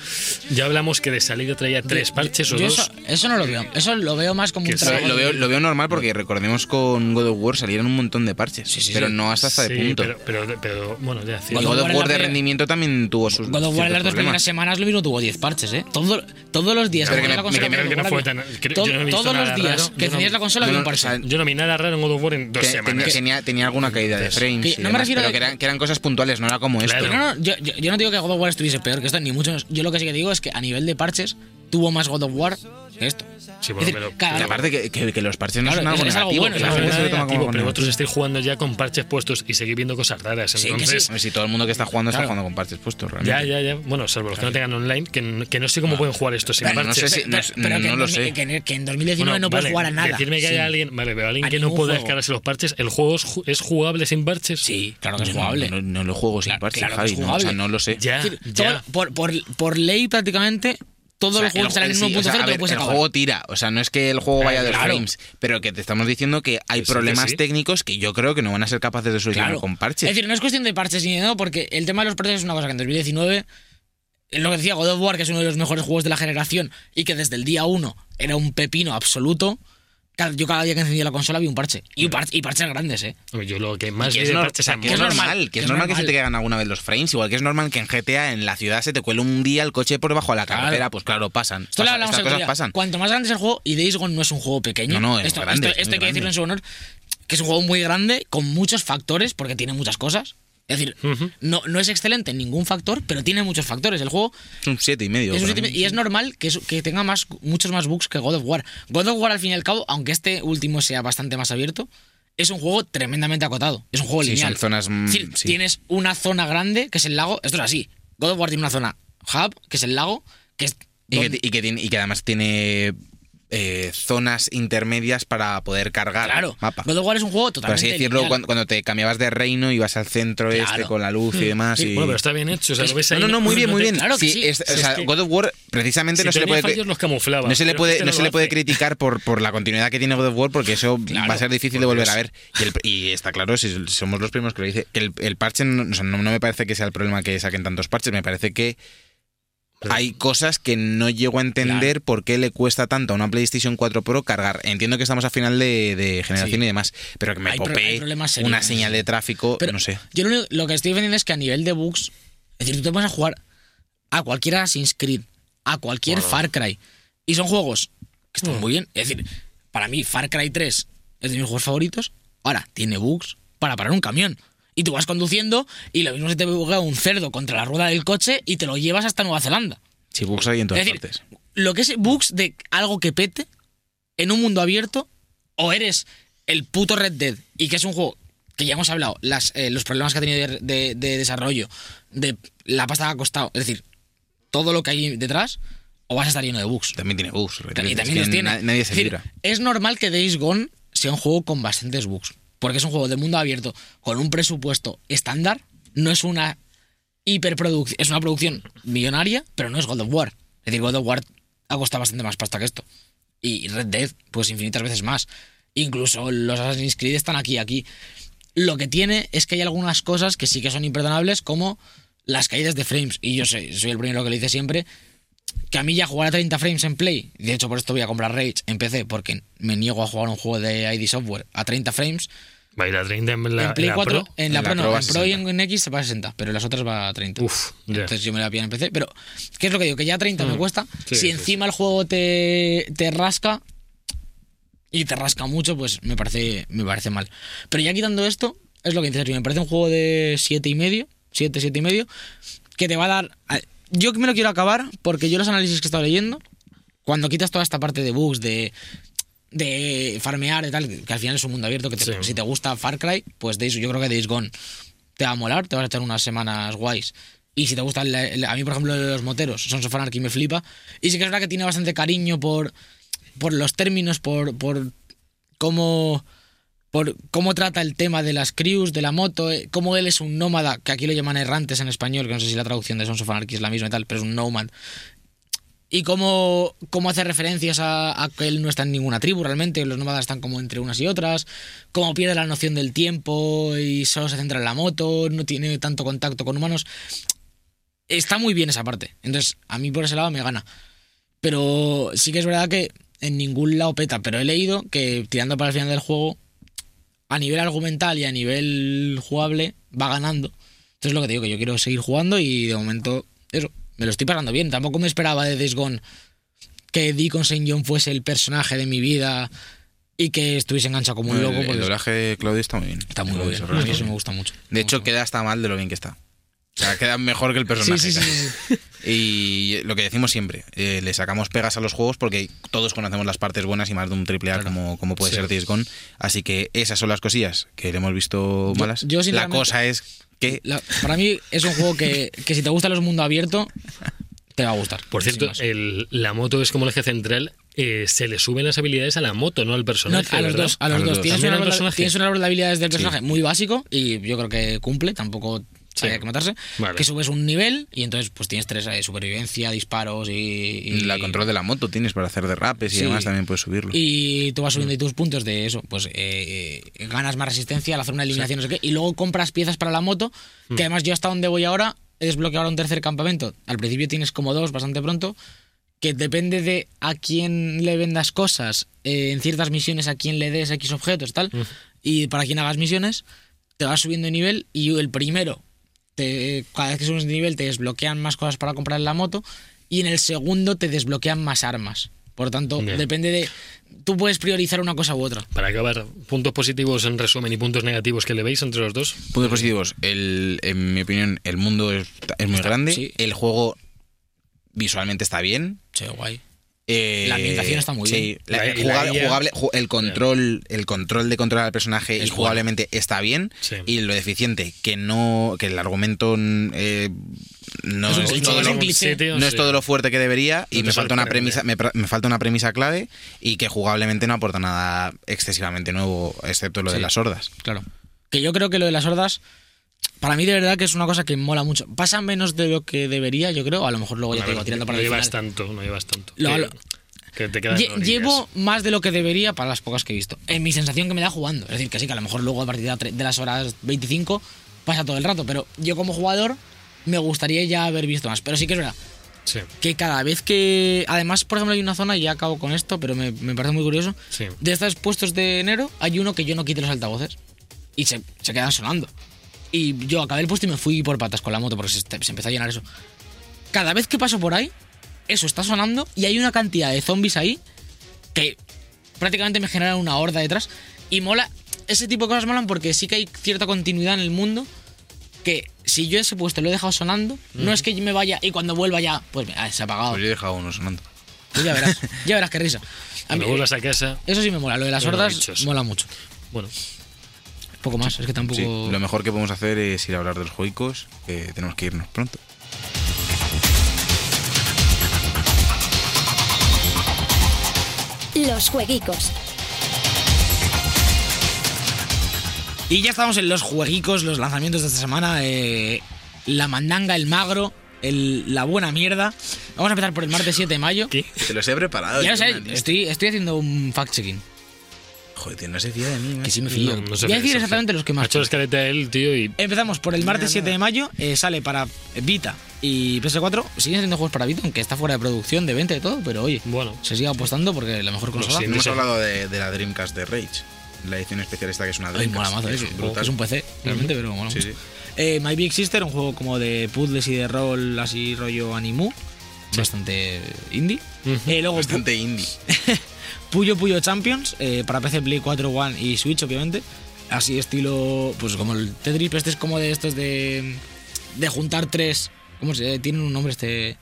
Ya hablamos que de salida traía tres parches o Yo dos. eso, eso no lo veo. Eso lo veo más como Que un sí, trabajo. Lo veo, lo veo normal porque recordemos con God of War salieron un montón de parches, Sí, sí, pero sí. no hasta hasta de Sí, punto. Pero, pero, pero, bueno, ya cierto. God of War de rendimiento también tuvo sus God of War en las dos primeras semanas lo mismo tuvo 10 parches, ¿eh? Todo- todos los días Pero que la consola. yo Todos nada los días raro, que yo tenías la consola yo había no- un parche. Yo no vi nada raro en God of War en dos semanas. tenía alguna caída de frames. Que y no me refiero pero de- que eran, que eran cosas puntuales, no era como esto. Claro. Pero no, no, yo, yo- yo no digo que God of War estuviese peor que esto, ni mucho menos. Yo lo que sí que digo es que a nivel de parches tuvo más God of War que esto. Sí, bueno, decir, pero- cada- aparte que, que- que los parches no Claro, son algo es- es algo negativo, bueno, es pero vosotros estáis jugando ya con parches puestos y seguís viendo cosas raras. Sí, que Entonces, sí. Si todo el mundo que está jugando está jugando con parches puestos, realmente. ya, ya, ya. Bueno, salvo los que no tengan online, que, no sé cómo pueden jugar esto sin Pero no parches. sé si- pero, no sé- pero que, no en lo 2000 sé. que en- que en 2019 no puedes vale, jugar a nada. Decirme que Sí. haya alguien, vale, pero alguien que no pueda descargarse los parches, ¿el juego es, ju- es jugable sin parches? Sí, claro que es jugable. No, lo juego sin parches, Javi. no, lo sé. Ya, por ley prácticamente todos O sea, los juegos salen en sí, 1.0 o sea, a te lo ver, puedes el acabar. juego tira, o sea, no es que el juego vaya de claro. frames, pero que te estamos diciendo que hay Que sí, que problemas sí. técnicos que yo creo que no van a ser capaces de solucionar Claro. con parches. Es decir, no es cuestión de parches ni de no, porque el tema de los parches es una cosa que en 2019, es lo que decía God of War, que es uno de los mejores juegos de la generación y que desde el día 1 era un pepino absoluto. Yo cada día que encendía la consola había un parche. Y, un par- y parches grandes, ¿eh? Yo lo que más que vi es, parches o sea, que normal, normal, que que es es normal que se te caigan alguna vez los frames, igual que es normal que en GTA en la ciudad se te cuele un día el coche por debajo de la Claro. carretera, pues claro, pasan. Esto Pasa- estas cosas pasan. Cuanto más grande es el juego, y Days Gone no es un juego pequeño. No, no, es esto, grande, esto- es esto muy hay que decirlo en su honor, que es un juego muy grande, con muchos factores, porque tiene muchas cosas. Es decir, no, no es excelente en ningún factor, pero tiene muchos factores. El juego Es un siete y medio. es un siete- mí. y es normal que, es- que tenga más, muchos más bugs que God of War. God of War, al fin y al cabo, aunque este último sea bastante más abierto, es un juego tremendamente acotado. Es un juego Sí, lineal. son zonas, mm, Es decir, sí. Tienes una zona grande, que es el lago. Esto es así. God of War tiene una zona hub, que es el lago, que es. Y que, donde- y que tiene- y que además tiene eh, zonas intermedias para poder cargar Claro, mapa. God of War es un juego Por totalmente. así decirlo, cuando, cuando te cambiabas de reino ibas al centro Claro. este con la luz y demás. Sí, y... bueno, pero está bien hecho. O sea, Es- lo ves No, ahí, no, no, muy bien, muy bien. Claro que Sí, sí. es- o sea, que- God of War precisamente Si no se puede los camuflaba. no se le puede este no se le puede criticar por, por la continuidad que tiene God of War porque eso Claro, va a ser difícil de por volver a ver y, el- y está claro si somos los primeros que lo dice que el, el parche no, o sea, no- no me parece que sea el problema que saquen tantos parches me parece que hay cosas que no llego a entender por qué le cuesta tanto a una PlayStation 4 Pro cargar. Entiendo que estamos a final de, de generación Sí. y demás, pero que me popee una señal de tráfico, Pero no sé. Yo lo, lo que estoy defendiendo es que a nivel de bugs, es decir, tú te pones a jugar a cualquier Assassin's Creed, a cualquier Bueno. Far Cry, y son juegos que están Mm. muy bien. Es decir, para mí Far Cry 3 es de mis juegos favoritos. Ahora, tiene bugs para parar un camión. Y tú vas conduciendo y lo mismo se te buguea un cerdo contra la rueda del coche y te lo llevas hasta Nueva Zelanda. Si bugs hay en todas es decir, partes. lo que es bugs de algo que pete en un mundo abierto, o eres el puto Red Dead, y que es un juego que ya hemos hablado, las, eh, los problemas que ha tenido de, de- de desarrollo, de la pasta que ha costado, es decir, todo lo que hay detrás, o vas a estar lleno de bugs. También tiene bugs. Y Es también que los tiene. na- Nadie se Es decir. Es normal que Days Gone sea un juego con bastantes bugs. Porque es un juego de mundo abierto con un presupuesto estándar. No es una hiperproducción. Es una producción millonaria, pero no es God of War. Es decir, God of War ha costado bastante más pasta que esto. Y Red Dead, pues infinitas veces más. Incluso los Assassin's Creed están aquí, aquí. Lo que tiene es que hay algunas cosas que sí que son imperdonables, como las caídas de frames. Y yo soy el primero que lo dice siempre, que a mí ya jugar a 30 frames en Play, de hecho por esto voy a comprar Rage en PC, porque me niego a jugar un juego de ID Software a 30 frames. Va a ir a 30 en la, en Play en la 4, Pro. en la En la Pro, no, Pro va en a Pro y 60. en X se va a 60, pero en las otras va a 30. Uf. Entonces yo me la pillo en PC. Pero, ¿qué es lo que digo? Que ya 30 me Mm. cuesta. Sí, si sí, encima el juego te, te rasca, y te rasca mucho, pues me parece, me parece mal. Pero ya quitando esto, es lo que dice Sergio, me parece un juego de 7 y medio, 7, 7 y medio, que te va a dar... a- Yo me lo quiero acabar porque yo los análisis que he estado leyendo, cuando quitas toda esta parte de bugs, de de farmear y tal, que al final es un mundo abierto, que te- Sí. si te gusta Far Cry, pues Days, yo creo que Days Gone te va a molar, te vas a echar unas semanas guays. Y si te gusta, el- el- a mí por ejemplo los moteros, Sons of Anarchy me flipa. Y sí que es verdad que tiene bastante cariño por, por los términos, por, por cómo, por cómo trata el tema de las crews, de la moto, eh, cómo él es un nómada, que aquí lo llaman errantes en español, que no sé si la traducción de Sons of Anarchy es la misma y tal, pero es un nómad. Y cómo, cómo hace referencias a, a que él no está en ninguna tribu realmente, los nómadas están como entre unas y otras, cómo pierde la noción del tiempo y solo se centra en la moto, no tiene tanto contacto con humanos. Está muy bien esa parte. Entonces, a mí por ese lado me gana. Pero sí que es verdad que en ningún lado peta, pero he leído que tirando para el final del juego, a nivel argumental y a nivel jugable, va ganando. Entonces lo que te digo, que yo quiero seguir jugando y de momento, eso, me lo estoy pasando bien. Tampoco me esperaba de Days Gone que Deacon St. John fuese el personaje de mi vida y que estuviese enganchado como un El- loco. el, porque doblaje de Claudio está muy bien. está muy bien. eso me gusta mucho. De hecho, queda hasta mal de lo bien que está. O sea, queda mejor que el personaje. Sí, sí, sí, sí, sí. Y lo que decimos siempre, eh, le sacamos pegas a los juegos porque todos conocemos las partes buenas y más de un triple A como, como puede Sí. ser Days Gone. Así que esas son las cosillas que le hemos visto Yo- malas. yo la sinceramente- cosa es que La- para mí es un juego que, que si te gustan los mundo abierto, te va a gustar. Por cierto, el- la moto es como el eje central. eh, se le suben las habilidades a la moto, no al No, personaje. a los dos, a los A los dos. dos. Tienes, ¿También un árbol de- personaje? tienes un árbol de habilidades del Sí. personaje muy básico y yo creo que cumple, tampoco Sí. hay que matarse. Vale. Que subes un nivel y entonces pues tienes tres eh, supervivencia, disparos y, y- la control de la moto tienes para hacer derrapes y Sí. demás también puedes subirlo. Y tú vas Mm. subiendo ahí tus puntos de eso, pues eh, eh, ganas más resistencia al hacer una eliminación, no sé qué, y luego compras piezas para la moto, Mm. que además yo hasta donde voy ahora he desbloqueado un tercer campamento. Al principio tienes como dos, bastante pronto, que depende de a quién le vendas cosas, eh, en ciertas misiones a quién le des X objetos, tal, Mm. y para quién hagas misiones, te vas subiendo de nivel y el primero, te, cada vez que subes de nivel te desbloquean más cosas para comprar en la moto y en el segundo te desbloquean más armas. Por tanto, Bien. depende de... Tú puedes priorizar una cosa u otra. Para acabar, puntos positivos en resumen y puntos negativos que le veis entre los dos. Puntos positivos. El, en mi opinión, el mundo es, es muy grande. sí. El juego visualmente está bien. Che, guay. Eh, La ambientación está muy sí, bien. la- y jugable- el control, el control de controlar al personaje Es y jugablemente está bien. Sí. Y lo deficiente, que no, que el argumento eh, no Es un es, cliché, todo es cliché. no es todo lo fuerte que debería y No me falta una premisa, me, falta una premisa clave y que jugablemente no aporta nada excesivamente nuevo, excepto lo de las hordas. Claro. Que yo creo que lo de las hordas, para mí de verdad que es una cosa que mola mucho. Pasa menos de lo que debería, yo creo. A lo mejor luego ya te digo, tirando para no el llevas final. tanto, no llevas tanto. Lo- lo- que te Lle-. Llevo más de lo que debería para las pocas que he visto. En mi sensación que me da jugando. Es decir, que sí, que a lo mejor luego a partir de las horas 25 pasa todo el rato. Pero yo como jugador me gustaría ya haber visto más. Pero sí que es verdad Sí, que cada vez que... Además, por ejemplo, hay una zona, y ya acabo con esto, pero me, me parece muy curioso. sí. De estos puestos de enero hay uno que yo no quite los altavoces y se, se quedan sonando. Y yo acabé el puesto y me fui por patas con la moto porque se, se empezó a llenar eso. Cada vez que paso por ahí, eso está sonando y hay una cantidad de zombies ahí que prácticamente me generan una horda detrás. Y mola, ese tipo de cosas molan porque sí que hay cierta continuidad en el mundo que si yo ese puesto lo he dejado sonando, no es que me vaya y cuando vuelva ya, pues ah, se ha apagado. Pues yo he dejado uno sonando. Pues ya verás, ya verás qué risa. A mí- vuelvas a casa, eso sí me mola, lo de las hordas bichos. mola mucho. bueno, Poco más, es que tampoco. Sí, lo mejor que podemos hacer es ir a hablar de los juegos, que tenemos que irnos pronto. Los jueguicos. Y ya estamos en los jueguicos, los lanzamientos de esta semana. eh, la mandanga, el magro, el- la buena mierda. Vamos a empezar por el martes 7 de mayo. ¿qué? Te los he preparado. Ya lo man. estoy, estoy haciendo un fact-checking. Joder, tío, no se fía de mí, Que macho. sí me fío. No, no se Voy a decir exactamente los que Ha más. hecho la escaleta él, tío, y Empezamos por el martes 7 de mayo. eh, sale para Vita y PS4. Siguen siendo juegos para Vita, aunque está fuera de producción, de venta y todo. Pero oye, bueno. se sigue apostando porque la mejor consola. sí, No hemos hablado de, de la Dreamcast de Rage. La edición especial esta que es una Ay, Dreamcast. mola mazo Es brutal. Es un PC, realmente, pero mola Sí, mucho. sí. Eh, My Big Sister, un juego como de puzzles y de rol, así rollo animu. Bastante indie. Ujú. Eh, luego Bastante indie. Puyo Puyo Champions, eh, para PC, Play 4, One y Switch, obviamente. Así estilo, pues como el Tetris, este es como de estos de, de juntar tres. ¿Cómo se Tienen un nombre este.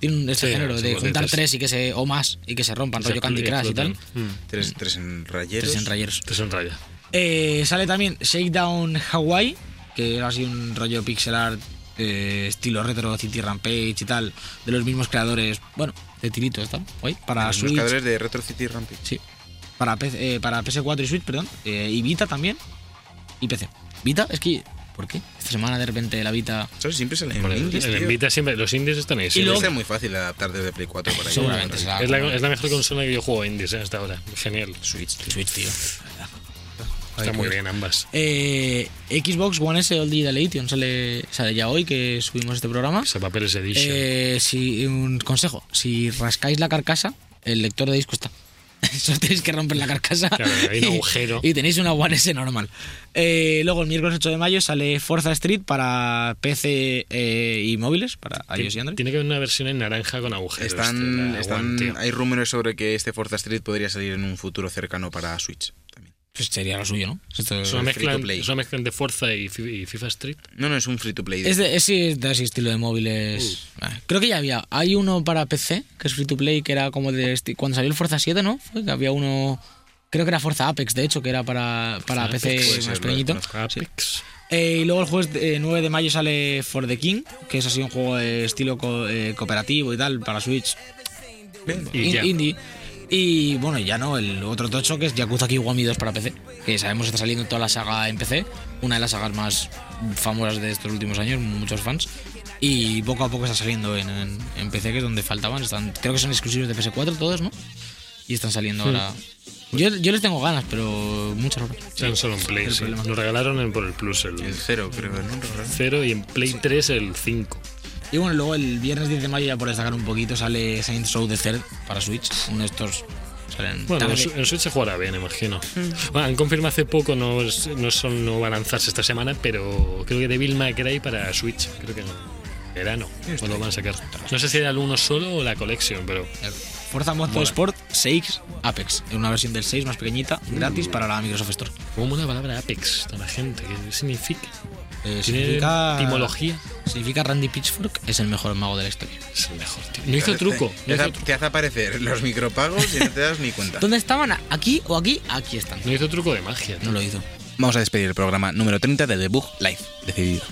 Tiene un este Sí, género de juntar tres y que se. o más y que se rompan, rollo Candy. Crush y tal. Mm, Tres, tres en rayeros. Tres en rayeros. Te sonraya. Eh, sale también Shakedown Hawaii, que era así un rollo pixel art eh, estilo retro City Rampage y tal, de los mismos creadores, bueno, de tiritos, tal, guay, para Los Switch, buscadores de Retro City Rampage. sí, para, PC, eh, para PS4 y Switch, perdón, eh, y Vita también, y PC. Vita, es que ¿Por qué? Esta semana de repente la Vita... ¿Sabes? Siempre salen Bueno, indies. Vita siempre, los indies están ahí. Y luego- ser muy fácil de adaptar desde Play 4 para ahí. Seguramente es, la, es la mejor consola que yo juego indies eh, hasta ahora. Genial. Switch, tío. Switch, tío. Está muy bien ambas. Eh, Xbox One S All Digital Edition sale, sale ya hoy que subimos este programa. Ese papel es edition. Eh, si, un consejo, si rascáis la carcasa, el lector de disco está. Solo tenéis que romper la carcasa. Claro, hay un y- agujero. Y, tenéis una One S normal. Eh, luego, el miércoles 8 de mayo sale Forza Street para PC eh, y móviles, para iOS y Android. Tiene que haber una versión en naranja con agujeros. Están, tío. hay rumores sobre que este Forza Street podría salir en un futuro cercano para Switch también. Pues sería lo suyo, ¿no? Esto- Es una, mezcla, es una mezcla de Forza y, y FIFA Street. No, no, es un free to play. Es de, es, ese estilo de móviles. Ah, Creo que ya había. Hay uno para PC, que es free to play, que era como de. Cuando salió el Forza 7, ¿no? Fue que había uno. Creo que era Forza Apex, de hecho, que era para, para Apex, PC más pequeñito. Eh, y luego el jueves eh, 9 de mayo sale For the King, que es así un juego de estilo co- eh, cooperativo y tal, para Switch. Y indie. Y bueno, ya no, el otro tocho que es Yakuza Kiwami 2 para PC, que sabemos que está saliendo toda la saga en PC, una de las sagas más famosas de estos últimos años, muchos fans. Y poco a poco está saliendo en, en- en PC, que es donde faltaban. Están, creo que son exclusivos de PS4 todos, ¿no? Y están saliendo ahora. Yo, yo les tengo ganas, pero muchas horas. Sean solo en Play. sí. Nos regalaron en- por el Plus el El cero, creo, ¿no? 0 y en Play 3 el 5. Y bueno, luego el viernes 10 de mayo, ya por destacar un poquito, sale Saints Row the Third para Switch. Uno de estos salen Bueno, en, Switch se jugará bien, imagino. Bueno, han confirmado hace poco, no, no, son, no va a lanzarse esta semana, pero creo que Devil May Cry para Switch. Creo que en verano. O lo van a sacar. No sé si era el uno solo o la collection, pero. El Forza Motorsport 6 Apex, en una versión del 6 más pequeñita, gratis para la Microsoft Store. Como una palabra Apex a la gente. ¿Qué significa? Eh, ¿Tiene significa, etimología? significa Randy Pitchfork es el mejor mago de la historia. Es el mejor, tío. No hizo truco. Te, No hizo, hace- te hace aparecer los micropagos y no te das ni cuenta. ¿Dónde estaban? ¿Aquí o aquí? Aquí están. no hizo truco de magia. tío. No lo hizo. Vamos a despedir el programa número 30 de The Bug Live. Decidido.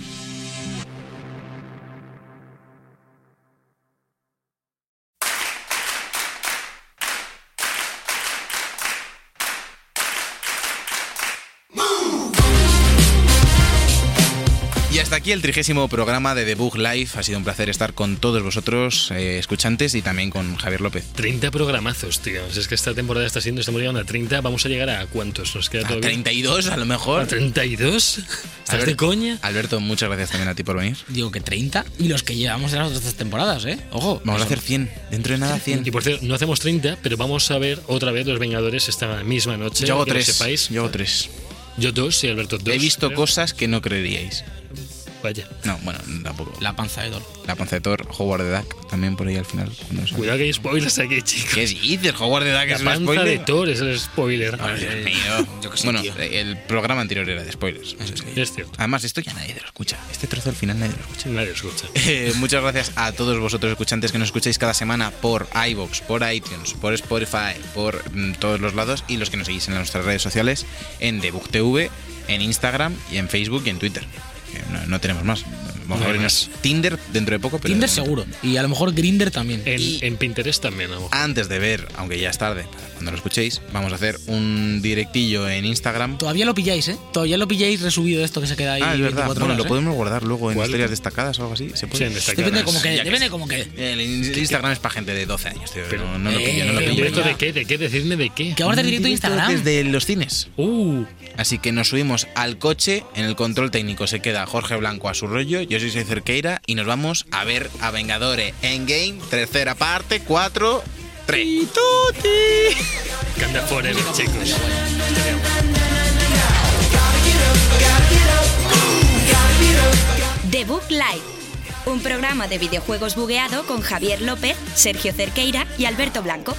Hasta aquí el trigésimo programa de The Bug Live. Ha sido un placer estar con todos vosotros, eh, escuchantes, y también con Javier López. 30 programazos, tío. Si es que esta temporada está siendo, estamos llegando a 30. Vamos a llegar a cuántos nos queda A todavía. 32 a lo mejor. ¿A 32? ¿Estás de coña? Alberto, muchas gracias también a ti por venir. Digo que 30 y los que llevamos en las otras temporadas, ¿eh? Ojo. Vamos a hacer 100. Dentro de nada 100. Y por cierto, no hacemos 30, pero vamos a ver otra vez Los Vengadores esta misma noche. Yo hago que lo tres. sepáis. Yo hago tres. Yo dos y Alberto dos. He visto creo. cosas que no creeríais. Vaya. No, bueno, tampoco. La, La panza de Dor. panza de Thor, Howard the Duck, también por ahí al final. cuando. Cuidado que hay spoilers aquí, chicos. ¿Qué dices? Howard the Duck La es un panza spoiler. de Thor es el spoiler. Ay, Dios mío. Yo qué sé, bueno, tío. el programa anterior era de spoilers. Es cierto. Además, esto ya nadie lo escucha. Este trozo al final nadie lo escucha. Nadie escucha. Eh, muchas gracias a todos vosotros escuchantes que nos escucháis cada semana por iVoox, por iTunes, por Spotify, por mm, todos los lados y los que nos seguís en nuestras redes sociales en DebugTV, en Instagram y en Facebook y en Twitter. No, no tenemos más. Vamos No a abrirnos Tinder dentro de poco, pero Tinder de seguro. Y a lo mejor Grinder también. En, Y- en Pinterest también, a lo mejor. Antes de ver, aunque ya es tarde, para cuando lo escuchéis, vamos a hacer un directillo en Instagram. Todavía lo pilláis, ¿eh? Todavía lo pilláis resubido esto que se queda ahí Ah, es verdad. 24 Bueno, horas, lo ¿eh? podemos guardar luego en ¿Cuál? historias destacadas o algo así. ¿Se Sí, puede? en destacadas. Depende como que, Ya que depende sí. como que. El in- Instagram es para gente de 12 años, tío. Pero- no, no lo pillo, no lo Eh, ¿En pillo. directo de qué? ¿De qué? Decidme de qué. Que vamos a hacer directo de Instagram. Desde los cines. Uh, Así que nos subimos al coche, en el control técnico se queda Jorge Blanco a su rollo, yo soy Soy Cerqueira y nos vamos a ver a Vengadores Endgame, tercera parte, 4, 3. Canda Forever, chicos. The Book Live, un programa de videojuegos bugueado con Javier López, Sergio Cerqueira y Alberto Blanco.